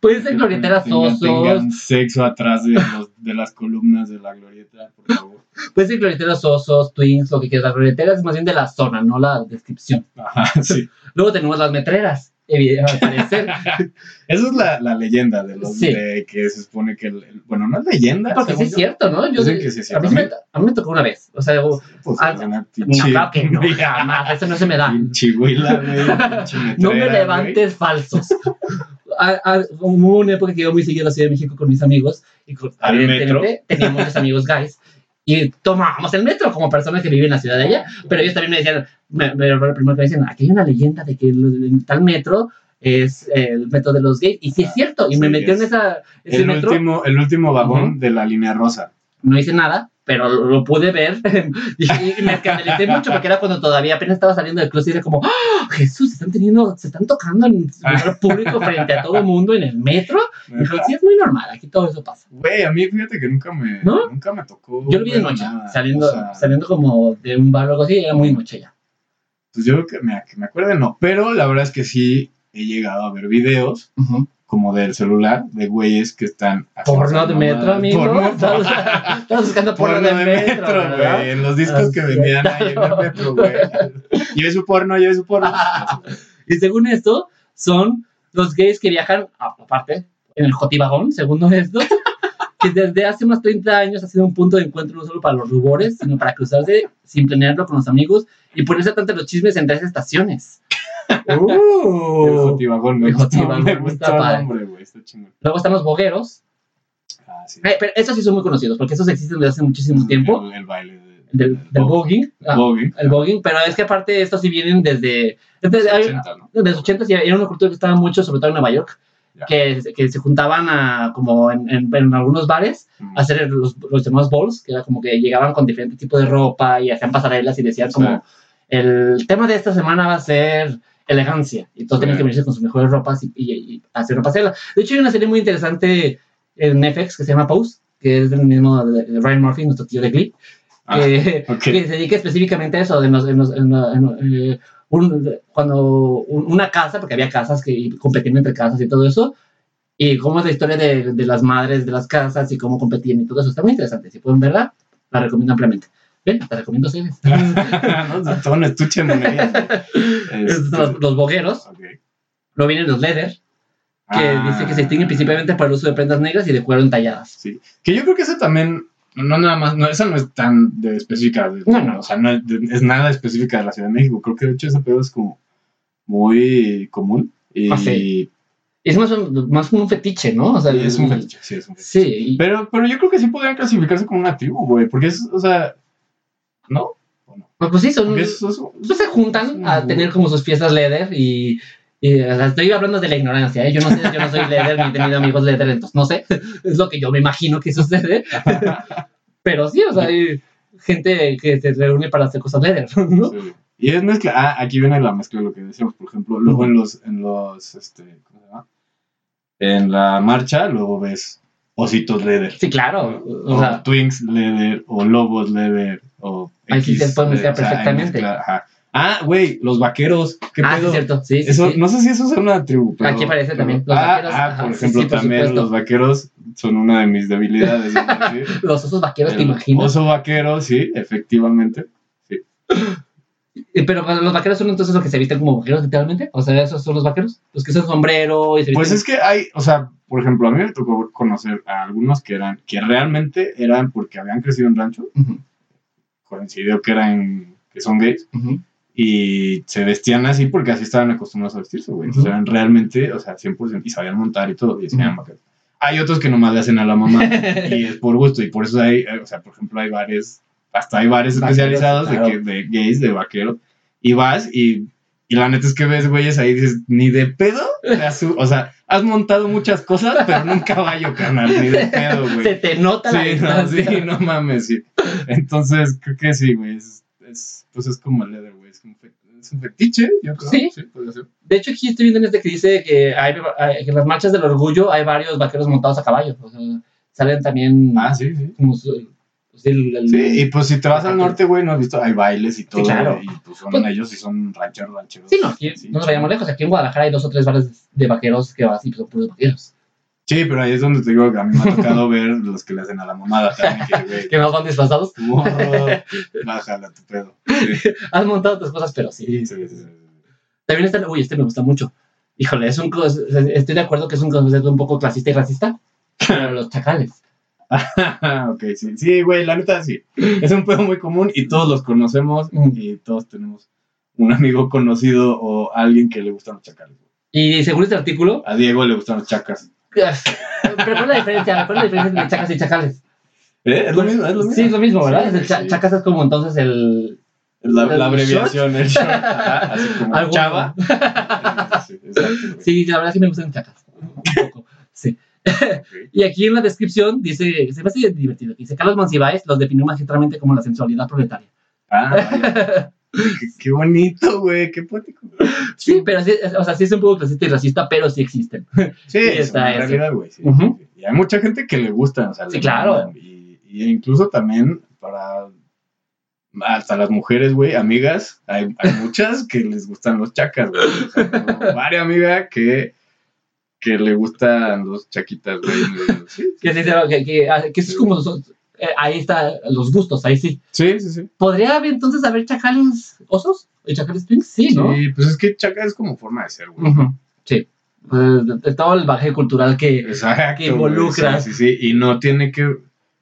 [SPEAKER 1] Pueden ser glorieteras
[SPEAKER 2] Tengan-
[SPEAKER 1] osos,
[SPEAKER 2] Tengan sexo atrás de, los- de las columnas de la glorieta, por favor.
[SPEAKER 1] pueden ser glorieteras osos, twins, lo que quieras. Las glorieteras es más bien de la zona, no la descripción.
[SPEAKER 2] Ajá, sí.
[SPEAKER 1] Luego tenemos las metreras, al parecer.
[SPEAKER 2] Esa es la, la leyenda de los
[SPEAKER 1] Sí.
[SPEAKER 2] de que se supone que el, el- bueno, no es leyenda.
[SPEAKER 1] Porque sí es
[SPEAKER 2] yo.
[SPEAKER 1] cierto, ¿no? Yo,
[SPEAKER 2] Dicen que sí es
[SPEAKER 1] a, mí
[SPEAKER 2] cierto.
[SPEAKER 1] me, a mí me tocó una vez. O sea, yo-
[SPEAKER 2] Pues,
[SPEAKER 1] Ah,
[SPEAKER 2] es una
[SPEAKER 1] no, claro que no, jamás. Eso no se me da.
[SPEAKER 2] Pinche huila, güey, pinche
[SPEAKER 1] No me levantes falsos. A- a- Hubo una época que iba muy seguido a la Ciudad de México con mis amigos y con-
[SPEAKER 2] ¿Al
[SPEAKER 1] evidentemente teníamos muchos amigos guys y tomábamos el metro como personas que viven en la ciudad de allá, pero ellos también me decían, me, me, lo primero que me decían, aquí hay una leyenda de que el, tal metro es el metro de los gays y sí es cierto y me metió en
[SPEAKER 2] es.
[SPEAKER 1] esa ese
[SPEAKER 2] El
[SPEAKER 1] metro,
[SPEAKER 2] último, el último vagón de la línea rosa.
[SPEAKER 1] No hice nada. Pero lo, lo pude ver y, y me escandalicé mucho porque era cuando todavía apenas estaba saliendo del closet y era como, ¡Ah, Jesús, se están teniendo, se están tocando en lugar público frente a todo el mundo en el metro. Y dijo, sí, es muy normal, aquí todo eso pasa.
[SPEAKER 2] Güey, a mí fíjate que nunca me,
[SPEAKER 1] ¿No?
[SPEAKER 2] nunca me tocó.
[SPEAKER 1] Yo lo vi de noche,
[SPEAKER 2] nada.
[SPEAKER 1] saliendo,
[SPEAKER 2] O sea,
[SPEAKER 1] saliendo como de un bar o algo así, era muy noche ya.
[SPEAKER 2] Pues yo creo que me, que me acuerde, no. Pero la verdad es que sí he llegado a ver videos como del celular de güeyes que están.
[SPEAKER 1] Porno de metro, amigo.
[SPEAKER 2] Porno,
[SPEAKER 1] estás buscando porno,
[SPEAKER 2] porno
[SPEAKER 1] de, metro, ¿verdad?
[SPEAKER 2] güey. En los discos que vendían ahí en el metro, güey. Lleve su porno, lleve su porno.
[SPEAKER 1] Y según esto, son los gays que viajan, aparte, en el Jotibagón, según esto, que desde hace más 30 años ha sido un punto de encuentro no solo para los rubores, sino para cruzarse sin planearlo con los amigos y ponerse tanto los chismes entre esas estaciones.
[SPEAKER 2] El
[SPEAKER 1] Uh.
[SPEAKER 2] Jotibagón, me
[SPEAKER 1] El Jotibagón
[SPEAKER 2] me
[SPEAKER 1] está
[SPEAKER 2] gustó el
[SPEAKER 1] padre.
[SPEAKER 2] nombre. Está.
[SPEAKER 1] Luego están los bogueros.
[SPEAKER 2] Ah, sí.
[SPEAKER 1] Eh, pero esos sí son muy conocidos, porque esos existen desde hace muchísimo tiempo.
[SPEAKER 2] El, el baile de-
[SPEAKER 1] Del, del
[SPEAKER 2] Bog-
[SPEAKER 1] voguing. Ah, el voguing, pero es que aparte estos sí vienen desde... desde hay-
[SPEAKER 2] 80, ¿no?
[SPEAKER 1] desde los 80 y era una cultura que estaba mucho, sobre todo en Nueva York, que, que se juntaban a, como en, en- en algunos bares a hacer los, los llamados balls, que era como que llegaban con diferentes tipos de ropa y hacían pasarelas y decían como,
[SPEAKER 2] Sí.
[SPEAKER 1] el tema de esta semana va a ser elegancia, y todos tenían que venirse con sus mejores ropas y, y- y hacer una pasarela. De hecho, hay una serie muy interesante en Netflix que se llama Pose, que es del mismo de- de Ryan Murphy, nuestro tío de Glee,
[SPEAKER 2] Ah,
[SPEAKER 1] que,
[SPEAKER 2] ok.
[SPEAKER 1] que se dedica específicamente a eso, de los- en los- en la- en- eh, un- cuando un- una casa, porque había casas que competían entre casas y todo eso, y cómo es la historia de, de las madres de las casas y cómo competían y todo eso. Está muy interesante. Si pueden verla, la recomiendo ampliamente. ¿Ven? Te recomiendo series.
[SPEAKER 2] no, todo un estuche de
[SPEAKER 1] los, los bogueros.
[SPEAKER 2] Ok.
[SPEAKER 1] Luego vienen los leather, que
[SPEAKER 2] Ah,
[SPEAKER 1] dice que se distinguen principalmente por el uso de prendas negras y de cuero entalladas.
[SPEAKER 2] Sí. Que yo creo que ese también, no nada más, no, esa no es tan de específica. de-
[SPEAKER 1] No, no.
[SPEAKER 2] O sea, no es, es nada específica de la Ciudad de México. Creo que de hecho ese pedo es como muy común. Y,
[SPEAKER 1] Ah, sí. Es más, un- más un fetiche, ¿no? O sea,
[SPEAKER 2] y es un fetiche, sí, es un fetiche.
[SPEAKER 1] Sí,
[SPEAKER 2] Pero, pero yo creo que sí podrían clasificarse como una tribu, güey. Porque es, o sea, ¿no? ¿O no?
[SPEAKER 1] pues sí, son,
[SPEAKER 2] es, es-
[SPEAKER 1] pues se juntan a tener como sus fiestas leather y, Y, o sea, estoy hablando de la ignorancia, ¿eh? Yo no sé, yo no soy leather ni he tenido amigos leather, entonces no sé. Es lo que yo me imagino que sucede. Pero sí, o sea, hay gente que se reúne para hacer cosas leather, ¿no?
[SPEAKER 2] Sí. Y es mezcla. Ah, aquí viene la mezcla de lo que decíamos, por ejemplo. Luego en los, en los, este, ¿cómo se llama? En la marcha, luego ves ositos leather.
[SPEAKER 1] Sí, claro.
[SPEAKER 2] O,
[SPEAKER 1] O sea,
[SPEAKER 2] Twinks leather, o lobos leather, o.
[SPEAKER 1] Ahí sí se puede mezclar
[SPEAKER 2] o sea, hay
[SPEAKER 1] perfectamente.
[SPEAKER 2] mezcla, ajá. Ah, güey, los vaqueros. ¿Qué
[SPEAKER 1] ah, sí,
[SPEAKER 2] pedo?
[SPEAKER 1] es cierto. Sí, sí,
[SPEAKER 2] Eso,
[SPEAKER 1] sí.
[SPEAKER 2] No sé si eso es una tribu. Pero,
[SPEAKER 1] Aquí aparece
[SPEAKER 2] pero-
[SPEAKER 1] también, los
[SPEAKER 2] ah,
[SPEAKER 1] vaqueros,
[SPEAKER 2] ah, por
[SPEAKER 1] sí,
[SPEAKER 2] ejemplo,
[SPEAKER 1] sí, por
[SPEAKER 2] también
[SPEAKER 1] supuesto.
[SPEAKER 2] los vaqueros son una de mis debilidades.
[SPEAKER 1] Los osos vaqueros, ¿te
[SPEAKER 2] el
[SPEAKER 1] imaginas?
[SPEAKER 2] Oso vaquero, sí, efectivamente.
[SPEAKER 1] Eh, Pero los vaqueros son entonces los que se visten como vaqueros, literalmente. O sea, esos son los vaqueros. Los que usan sombrero y se
[SPEAKER 2] Pues
[SPEAKER 1] visten-
[SPEAKER 2] es que hay, o sea, por ejemplo, a mí me tocó conocer a algunos que eran, que realmente eran porque habían crecido en rancho,
[SPEAKER 1] Ujú,
[SPEAKER 2] coincidió que eran, que son gays,
[SPEAKER 1] ujú.
[SPEAKER 2] y se vestían así porque así estaban acostumbrados a vestirse, güey. Entonces
[SPEAKER 1] Ujú.
[SPEAKER 2] eran realmente, o sea, 100%, y sabían montar y todo, y
[SPEAKER 1] Ujú.
[SPEAKER 2] vaqueros. Hay otros que nomás le hacen a la mamá, y es por gusto, y por eso hay, eh, o sea, por ejemplo, hay bares, hasta hay bares
[SPEAKER 1] Vaqueros,
[SPEAKER 2] especializados
[SPEAKER 1] claro.
[SPEAKER 2] de, que, de gays, de vaqueros, y vas y... Y la neta es que ves, güeyes, ahí dices, ni de pedo, o sea, has montado muchas cosas, pero no un caballo, carnal, ni de pedo, güey.
[SPEAKER 1] Se te nota la
[SPEAKER 2] Sí, no, sí, no mames, sí. Entonces, creo que sí, güey. Es, es- pues es como el leather, güey. Es, como es un fetiche, yo creo.
[SPEAKER 1] Sí.
[SPEAKER 2] Sí, podría ser.
[SPEAKER 1] De hecho, aquí estoy viendo en este que dice que, hay, que en las marchas del orgullo hay varios vaqueros montados a caballo. O sea, salen también.
[SPEAKER 2] Ah, sí, sí.
[SPEAKER 1] como pues, el- el-
[SPEAKER 2] Sí, y pues si te vas al norte, güey, no has visto, hay bailes y todo.
[SPEAKER 1] claro.
[SPEAKER 2] Y pues son
[SPEAKER 1] Pues-
[SPEAKER 2] ellos y son rancheros, rancheros.
[SPEAKER 1] Sí, no, aquí
[SPEAKER 2] Sí,
[SPEAKER 1] no nos vayamos lejos. Aquí en Guadalajara hay dos o tres bares de vaqueros que vas y son puros vaqueros.
[SPEAKER 2] Sí, pero ahí es donde te digo que a mí me ha tocado ver los que le hacen a la mamada también. Que, güey,
[SPEAKER 1] Que más van disfrazados.
[SPEAKER 2] bájala tu pedo. Sí,
[SPEAKER 1] Has montado tus cosas, pero sí.
[SPEAKER 2] sí, sí, sí.
[SPEAKER 1] También está, uy, este me gusta mucho. Híjole, es un, estoy de acuerdo que es un concepto un poco clasista y racista. Pero los chacales.
[SPEAKER 2] ok, sí, sí, güey, la neta sí. Es un pedo muy común y todos los conocemos y todos tenemos un amigo conocido o alguien que le gustan los chacales.
[SPEAKER 1] Y según este artículo,
[SPEAKER 2] A Diego le gustan los chacas.
[SPEAKER 1] pero ¿cuál es la diferencia? ¿Cuál es la diferencia entre chacas y chacales?
[SPEAKER 2] ¿Eh? Es lo mismo, es lo mismo.
[SPEAKER 1] Sí, es lo mismo, ¿verdad?
[SPEAKER 2] Sí,
[SPEAKER 1] El. Chacas es como entonces el...
[SPEAKER 2] La,
[SPEAKER 1] ¿El
[SPEAKER 2] la abreviación, el short, ajá, así como chava. Sí, exacto, güey.
[SPEAKER 1] Sí, la verdad sí me gustan chacas. Un poco, sí. Y aquí en la descripción dice, se me hace divertido, dice Carlos Monsiváis los definió magistralmente como la sensualidad proletaria.
[SPEAKER 2] Ah, qué, qué bonito, güey, qué poético.
[SPEAKER 1] Sí, pero sí, o sea, sí es un poco clasista y racista, pero sí existen.
[SPEAKER 2] Sí, es
[SPEAKER 1] está
[SPEAKER 2] una realidad, güey. sí,
[SPEAKER 1] Ujú.
[SPEAKER 2] sí. Y hay mucha gente que le gusta, o sea,
[SPEAKER 1] Sí, claro.
[SPEAKER 2] Y, y incluso también para hasta las mujeres, güey, amigas, hay, hay muchas que les gustan los chacas, güey. O sea, varias amigas que, que le gustan los chaquitas, güey. Sí,
[SPEAKER 1] Que, sí, que, que, que eso es como los- eh, ahí está los gustos, ahí sí.
[SPEAKER 2] sí, sí. sí.
[SPEAKER 1] ¿Podría haber entonces haber chacales osos? ¿Y chacales twins? Sí, ¿no?
[SPEAKER 2] Sí, pues es que chaca es como forma de ser, güey.
[SPEAKER 1] Sí. Pues, de- de todo el baje cultural que...
[SPEAKER 2] Exacto.
[SPEAKER 1] Que involucra.
[SPEAKER 2] güey, Sí, sí, sí. Y no tiene que.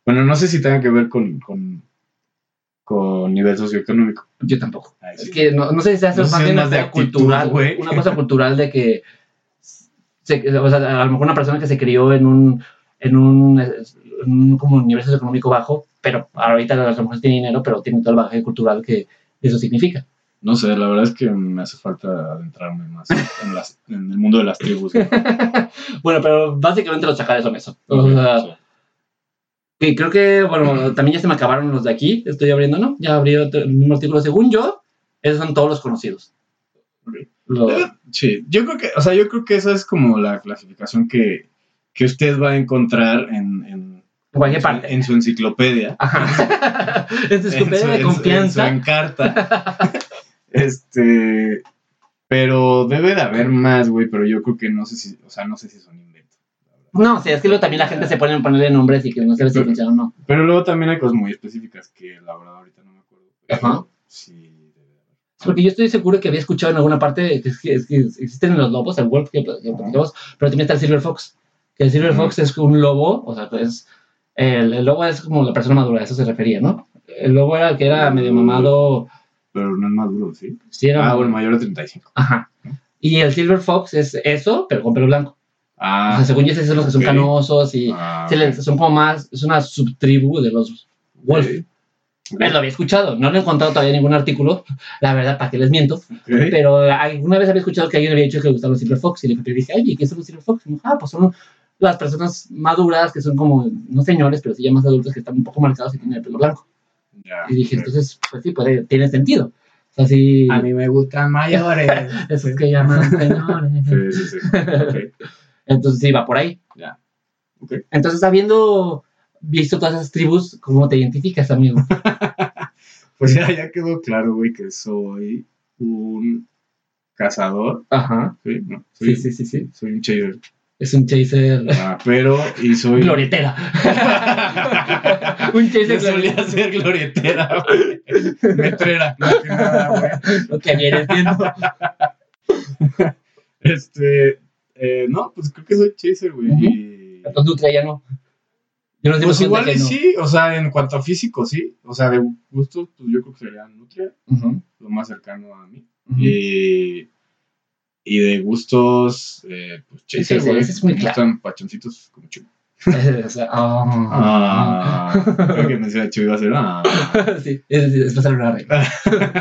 [SPEAKER 2] Bueno, no sé si tenga que ver con, con, con nivel socioeconómico.
[SPEAKER 1] Yo tampoco.
[SPEAKER 2] Ay,
[SPEAKER 1] Es
[SPEAKER 2] sí.
[SPEAKER 1] que no, no sé si se hace
[SPEAKER 2] No
[SPEAKER 1] más bien
[SPEAKER 2] es
[SPEAKER 1] una cosa cultural,
[SPEAKER 2] güey.
[SPEAKER 1] una cosa cultural de que, se- o sea, a lo mejor una persona que se crió en un, en un, en un como nivel socioeconómico bajo, pero ahorita a lo mejor tiene dinero, pero tiene todo el bagaje cultural que eso significa.
[SPEAKER 2] No sé, la verdad es que me hace falta adentrarme más en, las, en el mundo de las tribus. güey.
[SPEAKER 1] Bueno, pero básicamente los chacales son eso. O sea,
[SPEAKER 2] Sí.
[SPEAKER 1] que creo que, bueno, también ya se me acabaron los de aquí, estoy abriendo, ¿no? Ya abrí otro, el mismo artículo. Según yo, esos son todos los conocidos.
[SPEAKER 2] Sí, yo creo que, o sea, yo creo que esa es como la clasificación que, que usted va a encontrar en, en, en su-
[SPEAKER 1] parte.
[SPEAKER 2] en su enciclopedia.
[SPEAKER 1] Ajá. en su
[SPEAKER 2] en
[SPEAKER 1] escopeta
[SPEAKER 2] su-
[SPEAKER 1] de confianza.
[SPEAKER 2] en su encarta. este, pero debe de haber más, güey, pero yo creo que no sé si, o sea, no sé si son.
[SPEAKER 1] No, sí, es que luego también la gente se pone a ponerle nombres y que no sabe si funcionan o no.
[SPEAKER 2] Pero luego también hay cosas muy específicas que la verdad ahorita no me acuerdo.
[SPEAKER 1] Ajá.
[SPEAKER 2] Sí.
[SPEAKER 1] Porque yo estoy seguro que había escuchado en alguna parte que, que- que existen los lobos, el wolf que, que platicamos, pero también está el silver fox. Que el silver
[SPEAKER 2] Ujú.
[SPEAKER 1] fox es un lobo, o sea, pues, el, el lobo es como la persona madura, a eso se refería, ¿no? El lobo era el que era medio mamado,
[SPEAKER 2] Pero no es maduro, ¿sí?
[SPEAKER 1] sí era...
[SPEAKER 2] Ah, bueno, mayor de 35.
[SPEAKER 1] Ajá. Y el silver fox es eso, pero con pelo blanco. o
[SPEAKER 2] Ah,
[SPEAKER 1] sea, según yo, esos son los que son
[SPEAKER 2] ok.
[SPEAKER 1] canosos y
[SPEAKER 2] ah,
[SPEAKER 1] les- son como más, es una subtribu de los wolf.
[SPEAKER 2] ok.
[SPEAKER 1] Lo había escuchado, no lo he encontrado todavía en ningún artículo, la verdad, para que les miento. Pero alguna vez había escuchado que alguien había dicho que le gustaban los Silver Fox y le dije, oye, ¿qué son los Silver Fox? Y me dijo, ah, pues son las personas maduras que son como, no señores, pero sí ya más adultos que están un poco marcados y tienen el pelo blanco.
[SPEAKER 2] Ya,
[SPEAKER 1] Y dije, entonces, pues sí, puede, tiene sentido. O sea, sí,
[SPEAKER 3] A mí me gustan mayores.
[SPEAKER 1] esos que llaman señores.
[SPEAKER 2] Sí, sí, sí. Ok.
[SPEAKER 1] Entonces sí, va por ahí.
[SPEAKER 2] Ya. Ok.
[SPEAKER 1] Entonces, habiendo visto todas esas tribus, ¿cómo te identificas, amigo?
[SPEAKER 2] Pues ya, ya quedó claro, güey, que soy un cazador.
[SPEAKER 1] Ajá.
[SPEAKER 2] Sí, no,
[SPEAKER 1] Sí,
[SPEAKER 2] soy,
[SPEAKER 1] sí, sí, sí.
[SPEAKER 2] soy un chaser.
[SPEAKER 1] Es un chaser
[SPEAKER 2] Ah, pero, y soy.
[SPEAKER 1] glorietera. un chaser
[SPEAKER 2] Yo solía ser glorietera, güey. Metrera, más que nada, güey.
[SPEAKER 1] Lo que viene siendo.
[SPEAKER 2] Este. eh, no, pues creo que soy chaser, güey.
[SPEAKER 1] Ujú.
[SPEAKER 2] y-
[SPEAKER 1] Entonces, Nutria ya no. Yo no
[SPEAKER 2] Pues igual y
[SPEAKER 1] no.
[SPEAKER 2] sí, o sea, en cuanto a físico, sí. O sea, de gustos, pues yo creo que sería Nutria,
[SPEAKER 1] Ujú,
[SPEAKER 2] lo más cercano a mí.
[SPEAKER 1] ujú.
[SPEAKER 2] Y, y de gustos, eh, pues chaser, güey.
[SPEAKER 1] es muy
[SPEAKER 2] Me
[SPEAKER 1] claro.
[SPEAKER 2] gustan pachoncitos como chulo.
[SPEAKER 1] O sea, ah.
[SPEAKER 2] Ah, creo que mencioné Chuy iba a ser. Ah.
[SPEAKER 1] sí, es, es, es pasar una regla.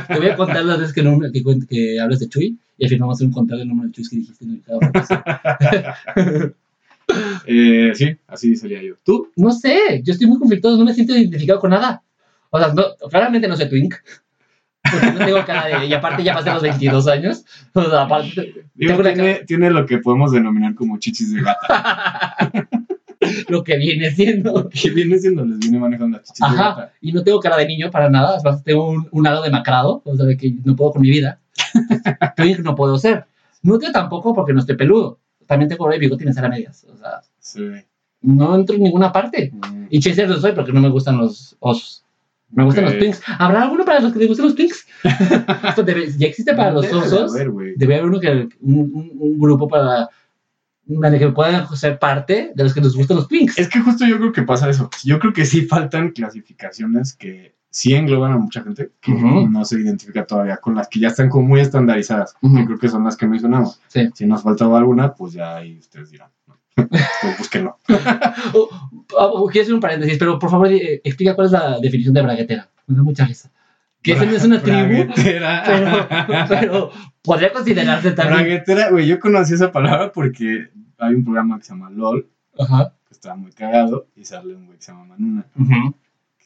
[SPEAKER 1] Te voy a contar las veces que, no, que, que hablas de Chuy y al final vamos a hacer un contar el número de Chuy que dijiste. en ocasión.
[SPEAKER 2] Eh, sí, así sería yo. ¿Tú?
[SPEAKER 1] No sé, yo estoy muy conflictuado, no me siento identificado con nada. O sea, no, claramente no soy Twink. Porque no tengo cara de. Y aparte ya pasé los 22 años. O sea, aparte.
[SPEAKER 2] Digo,
[SPEAKER 1] Tengo
[SPEAKER 2] tiene, tiene lo que podemos denominar como chichis de gata.
[SPEAKER 1] lo que viene siendo.
[SPEAKER 2] que viene siendo, les viene manejando las chichis de
[SPEAKER 1] Ajá,
[SPEAKER 2] gata.
[SPEAKER 1] y no tengo cara de niño para nada, es más, tengo un, un halo demacrado, o sea, de que no puedo con mi vida. Twink no puedo ser. Nutria tampoco porque no estoy peludo. También el bigote y sale a medias. O sea,
[SPEAKER 2] Sí.
[SPEAKER 1] no entro en ninguna parte.
[SPEAKER 2] Mm.
[SPEAKER 1] Y chaser no soy porque no me gustan los osos. Me gustan los twinks. ¿Habrá alguno para los que les gustan los? Esto debe- ya existe para los
[SPEAKER 2] de
[SPEAKER 1] osos.
[SPEAKER 2] haber.
[SPEAKER 1] Debe haber uno que, un, un- un grupo para, para que puedan ser parte de los que les gustan los twinks.
[SPEAKER 2] Es que justo yo creo que pasa eso. Yo creo que sí faltan clasificaciones que sí engloban a mucha gente que
[SPEAKER 1] Ujú.
[SPEAKER 2] no se identifica todavía con las que ya están como muy estandarizadas.
[SPEAKER 1] Ujú.
[SPEAKER 2] Yo creo que son las que mencionamos.
[SPEAKER 1] Sí.
[SPEAKER 2] Si nos faltaba alguna, pues ya ahí ustedes dirán. pues búsquenlo.
[SPEAKER 1] Oh, oh, quiero hacer un paréntesis, pero por favor eh, explica cuál es la definición de braguetera. Me da mucha risa. Que esa no es una tribu, pero, pero podría considerarse también.
[SPEAKER 2] Braguetera, güey, yo conocí esa palabra porque hay un programa que se llama LOL,
[SPEAKER 1] Ajá.
[SPEAKER 2] que está muy cagado, y sale un güey que se llama Manuna,
[SPEAKER 1] Ujú.
[SPEAKER 2] que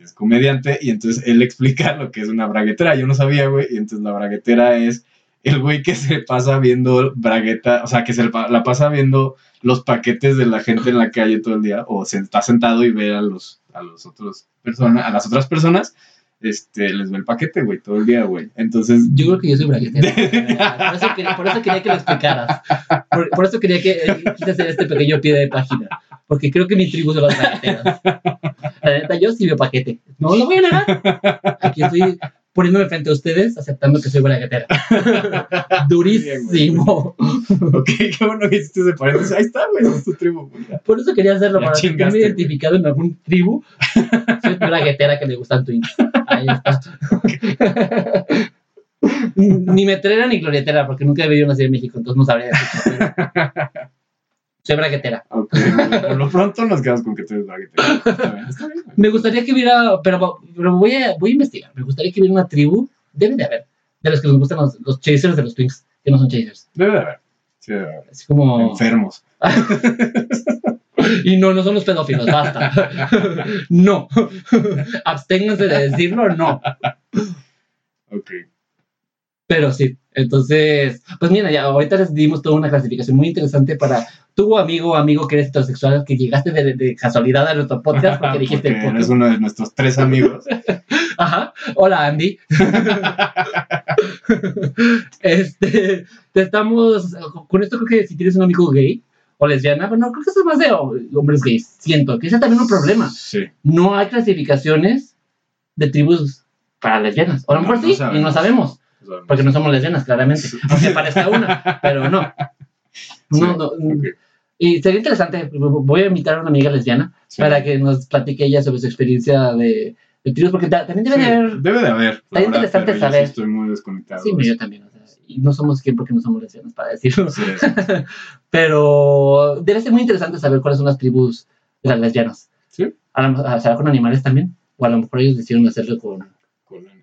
[SPEAKER 2] es comediante, y entonces él explica lo que es una braguetera. Yo no sabía, güey, y entonces la braguetera es el güey que se pasa viendo bragueta, o sea, que se la pasa viendo los paquetes de la gente en la calle todo el día, o se está sentado y ve a los, a los otros personas, a las otras personas, este, les ve el paquete, güey, todo el día, güey. Entonces,
[SPEAKER 1] Yo creo que yo soy braguetera. Por eso quería, por eso quería que lo explicaras. Por, por eso quería que eh, quise hacer este pequeño pie de página. Porque creo que mi tribu son las bragueteras. La neta, yo sí veo paquete. No lo voy a negar. Aquí estoy poniéndome frente a ustedes, aceptando que soy braguetera. Durísimo.
[SPEAKER 2] ok, qué bueno que hiciste ese paréntesis. Ahí está, güey, es tu tribu, güey.
[SPEAKER 1] Por eso quería hacerlo, para sentirme identificado en algún tribu. Soy braguetera que le gustan twins. Ahí está. ni metrera ni glorietera, porque nunca he vivido en la Ciudad de México, entonces no sabría decirlo. Soy braguetera.
[SPEAKER 2] Ok, por lo pronto nos quedamos con que tú eres braguetera. Está bien, está bien, güey.
[SPEAKER 1] Me gustaría que hubiera, pero, pero voy, a, voy a investigar. Me gustaría que hubiera una tribu, debe de haber, de los que nos gustan los, los chasers de los twins, que no son chasers.
[SPEAKER 2] Debe de haber. Sí, debe de haber.
[SPEAKER 1] Así como.
[SPEAKER 2] Enfermos.
[SPEAKER 1] Y no, no son los pedófilos, basta. no. Absténganse de decirlo, no.
[SPEAKER 2] Ok.
[SPEAKER 1] Pero sí, entonces, pues mira, ya ahorita les dimos toda una clasificación muy interesante para tu amigo o amigo que eres heterosexual, que llegaste de, de casualidad a nuestro podcast porque dijiste
[SPEAKER 2] Porque eres uno de nuestros tres amigos.
[SPEAKER 1] Ajá. Hola, Andy. este, te estamos, con esto creo que si tienes un amigo gay o lesbiana, bueno, creo que eso es más de hombres gays, siento, que ese es también un problema.
[SPEAKER 2] Sí.
[SPEAKER 1] No hay clasificaciones de tribus para lesbianas. O a lo mejor
[SPEAKER 2] no
[SPEAKER 1] sí, y no sabemos. Porque no somos lesbianas, claramente. Aunque parezca una, pero no. No, no.
[SPEAKER 2] Ok.
[SPEAKER 1] Y sería interesante, voy a invitar a una amiga lesbiana
[SPEAKER 2] Sí.
[SPEAKER 1] para que nos platique ella sobre su experiencia de, de tribus, porque ta- también debe
[SPEAKER 2] Sí,
[SPEAKER 1] de haber...
[SPEAKER 2] Debe de haber.
[SPEAKER 1] Está interesante
[SPEAKER 2] pero yo
[SPEAKER 1] saber.
[SPEAKER 2] sí estoy muy desconectado.
[SPEAKER 1] Sí, yo también. o sea, y no somos quien porque no somos lesbianas, para decirlo. Pero debe ser muy interesante saber cuáles son las tribus de las lesbianas.
[SPEAKER 2] Sí.
[SPEAKER 1] A lo mejor- ¿Será con animales también? O a lo mejor ellos decidieron hacerlo con.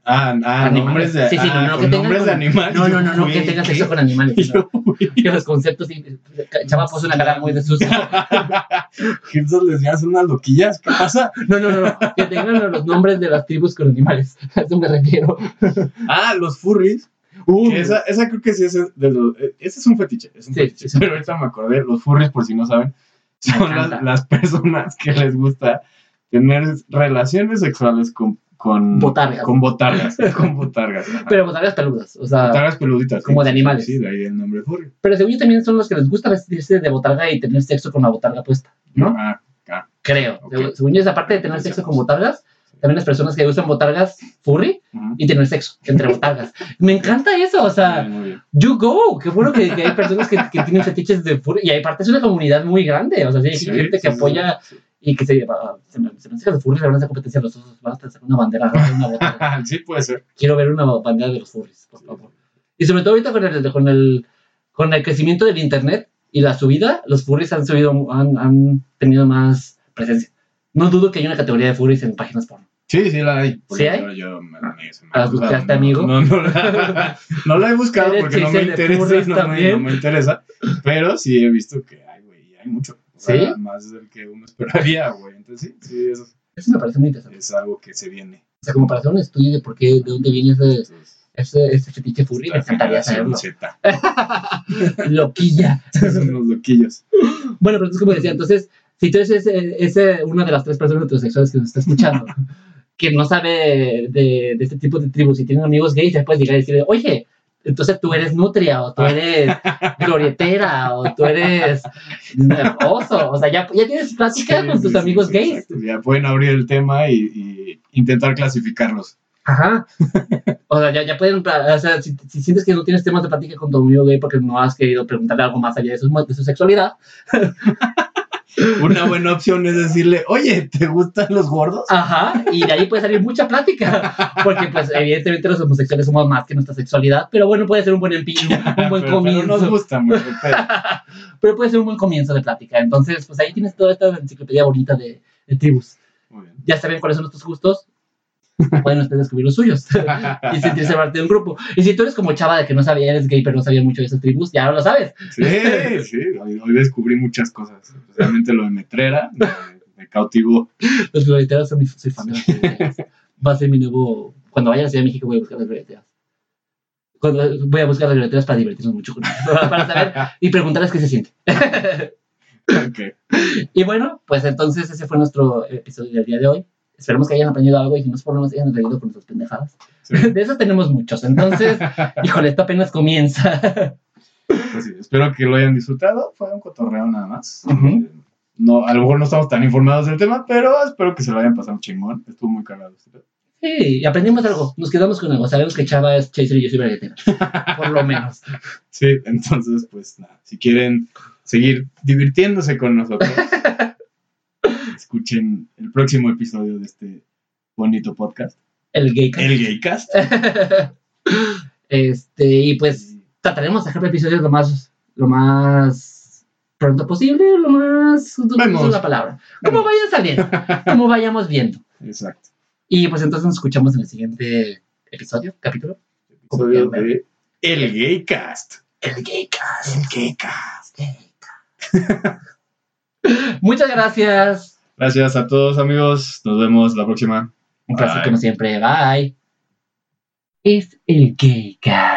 [SPEAKER 2] Ah, ah nombres de,
[SPEAKER 1] Sí, sí, no,
[SPEAKER 2] ah,
[SPEAKER 1] no, que
[SPEAKER 2] nombres de animales.
[SPEAKER 1] No, no, no, no, que tengan
[SPEAKER 2] ¿qué?
[SPEAKER 1] sexo con animales. que los conceptos. Chava puso una cara muy de susto.
[SPEAKER 2] ¿Qué esos lesbianas son unas loquillas? ¿Qué pasa?
[SPEAKER 1] No, no, no, no. Que tengan los nombres de las tribus con animales. A eso me refiero.
[SPEAKER 2] Ah, los furries.
[SPEAKER 1] Uh,
[SPEAKER 2] esa, esa creo que sí es de los. eh, Ese es un fetiche. Es un
[SPEAKER 1] Sí,
[SPEAKER 2] fetiche.
[SPEAKER 1] sí.
[SPEAKER 2] Pero ahorita me acordé, los furries, por si no saben, son las, las personas que les gusta tener relaciones sexuales con. Con
[SPEAKER 1] Botargas.
[SPEAKER 2] Con botargas. con botargas.
[SPEAKER 1] pero botargas peludas. O sea,
[SPEAKER 2] botargas peluditas.
[SPEAKER 1] como
[SPEAKER 2] sí,
[SPEAKER 1] de animales.
[SPEAKER 2] Sí, de ahí el nombre furry.
[SPEAKER 1] pero según yo también son los que les gusta vestirse de botarga y tener sexo con la botarga puesta. ¿No?
[SPEAKER 2] Ah, ah,
[SPEAKER 1] Creo.
[SPEAKER 2] Ok.
[SPEAKER 1] Según- yo, es aparte de tener sexo con botargas, también las personas que usan botargas furry
[SPEAKER 2] ujú.
[SPEAKER 1] y tener sexo entre botargas. Me encanta eso, o sea,
[SPEAKER 2] Muy bien, muy bien.
[SPEAKER 1] you go. Qué bueno que, que hay personas que, que tienen fetiches de furry y aparte es una comunidad muy grande, o sea, sí, hay
[SPEAKER 2] Sí,
[SPEAKER 1] gente que apoya y que se, ah, se me se me hace que los furries le van a hacer competencia a los osos, van a hacer una bandera, van a hacer una botarga.
[SPEAKER 2] sí. Puede ser.
[SPEAKER 1] Quiero ver una bandera de los furries, por favor. Y sobre todo ahorita con el, con el, con el crecimiento del internet y la subida, los furries han subido, han, han tenido más presencia. No dudo que hay una categoría de furries en páginas porno.
[SPEAKER 2] Sí, sí la hay.
[SPEAKER 1] ¿Sí hay?
[SPEAKER 2] Yo, yo me, me- se me
[SPEAKER 1] ¿Las
[SPEAKER 2] ha cruzado,
[SPEAKER 1] buscaste,
[SPEAKER 2] no,
[SPEAKER 1] amigo?
[SPEAKER 2] No, no, la, no la he buscado
[SPEAKER 1] ¿Eres
[SPEAKER 2] porque no me interesa. No me, no me interesa. Pero sí he visto que hay, güey. Hay mucho.
[SPEAKER 1] ¿Sí?
[SPEAKER 2] Más del que uno esperaría, güey. Entonces sí, sí, eso
[SPEAKER 1] Eso me parece muy interesante.
[SPEAKER 2] es algo que se viene.
[SPEAKER 1] O sea, como para hacer un estudio de por qué, de dónde viene ese,
[SPEAKER 2] Entonces,
[SPEAKER 1] ese, ese fetiche furry, me encantaría saberlo. Loquilla.
[SPEAKER 2] Son unos loquillos.
[SPEAKER 1] Bueno, pero entonces, como decía, entonces, si tú eres ese, ese- una de las tres personas heterosexuales que nos está escuchando, que no sabe de, de este tipo de tribus y tiene amigos gays, ya puedes llegar y decirle, oye, entonces tú eres nutria, o tú eres glorietera, o tú eres oso, o sea, ya, ya tienes plática
[SPEAKER 2] Sí,
[SPEAKER 1] con tus
[SPEAKER 2] sí, sí,
[SPEAKER 1] amigos
[SPEAKER 2] sí,
[SPEAKER 1] gays.
[SPEAKER 2] exacto. Ya pueden abrir el tema y, y intentar clasificarlos.
[SPEAKER 1] Ajá. O sea, ya, ya pueden, o sea, si, si sientes que no tienes temas de plática con tu amigo gay porque no has querido preguntarle algo más allá de su, de su sexualidad,
[SPEAKER 2] Una buena opción es decirle, oye, ¿te gustan los gordos?
[SPEAKER 1] Ajá, y de ahí puede salir mucha plática, porque pues evidentemente los homosexuales somos más que nuestra sexualidad, pero bueno, puede ser un buen empillo, un buen
[SPEAKER 2] pero, pero
[SPEAKER 1] comienzo,
[SPEAKER 2] nos gusta mucho. pero-
[SPEAKER 1] pero puede ser un buen comienzo de plática, entonces pues ahí tienes toda esta enciclopedia bonita de, de tribus,
[SPEAKER 2] Muy bien.
[SPEAKER 1] ya saben cuáles son nuestros gustos, pueden ustedes descubrir los suyos y sentirse parte de un grupo, y si tú eres como chava de que no sabía, eres gay pero no sabía mucho de esas tribus, ya lo sabes,
[SPEAKER 2] Sí, sí, hoy, hoy descubrí muchas cosas, especialmente lo de Metrera, me, me cautivó.
[SPEAKER 1] los glorieteros son mi, soy fan de va a ser mi nuevo, cuando vaya a la Ciudad de México voy a buscar las glorieteras. Cuando, voy a buscar las glorieteras para divertirnos mucho para saber y preguntarles qué se siente.
[SPEAKER 2] Ok.
[SPEAKER 1] Y bueno, pues entonces ese fue nuestro episodio del día de hoy. Esperemos que hayan aprendido algo y si no es por lo menos hayan reído con nuestras pendejadas.
[SPEAKER 2] Sí.
[SPEAKER 1] De esos tenemos muchos. Entonces, híjole, esto apenas comienza.
[SPEAKER 2] Pues sí, espero que lo hayan disfrutado. Fue un cotorreo nada más.
[SPEAKER 1] Ujú.
[SPEAKER 2] Eh, no, a lo mejor no estamos tan informados del tema, pero espero que se lo hayan pasado chingón. Estuvo muy cargado. este.
[SPEAKER 1] Sí, aprendimos algo. Nos quedamos con algo. Sabemos que Chava es Chaser y yo soy Braguetera. Por lo menos.
[SPEAKER 2] Sí, entonces, pues nada. Si quieren seguir divirtiéndose con nosotros, escuchen el próximo episodio de este bonito podcast,
[SPEAKER 1] El gay.
[SPEAKER 2] el Gaycast.
[SPEAKER 1] Este, y pues trataremos de sacar episodios lo más, lo más pronto posible, lo más.
[SPEAKER 2] Vemos.
[SPEAKER 1] la palabra. Como
[SPEAKER 2] Vemos.
[SPEAKER 1] saliendo, como vayamos viendo.
[SPEAKER 2] Exacto.
[SPEAKER 1] Y pues entonces nos escuchamos en el siguiente episodio, capítulo.
[SPEAKER 2] Episodio de El Gaycast.
[SPEAKER 1] El Gaycast.
[SPEAKER 2] El Gaycast.
[SPEAKER 1] Muchas gracias.
[SPEAKER 2] Gracias a todos, amigos. Nos vemos la próxima.
[SPEAKER 1] Un placer
[SPEAKER 2] Bye.
[SPEAKER 1] como siempre. Bye. Es el Gaycast.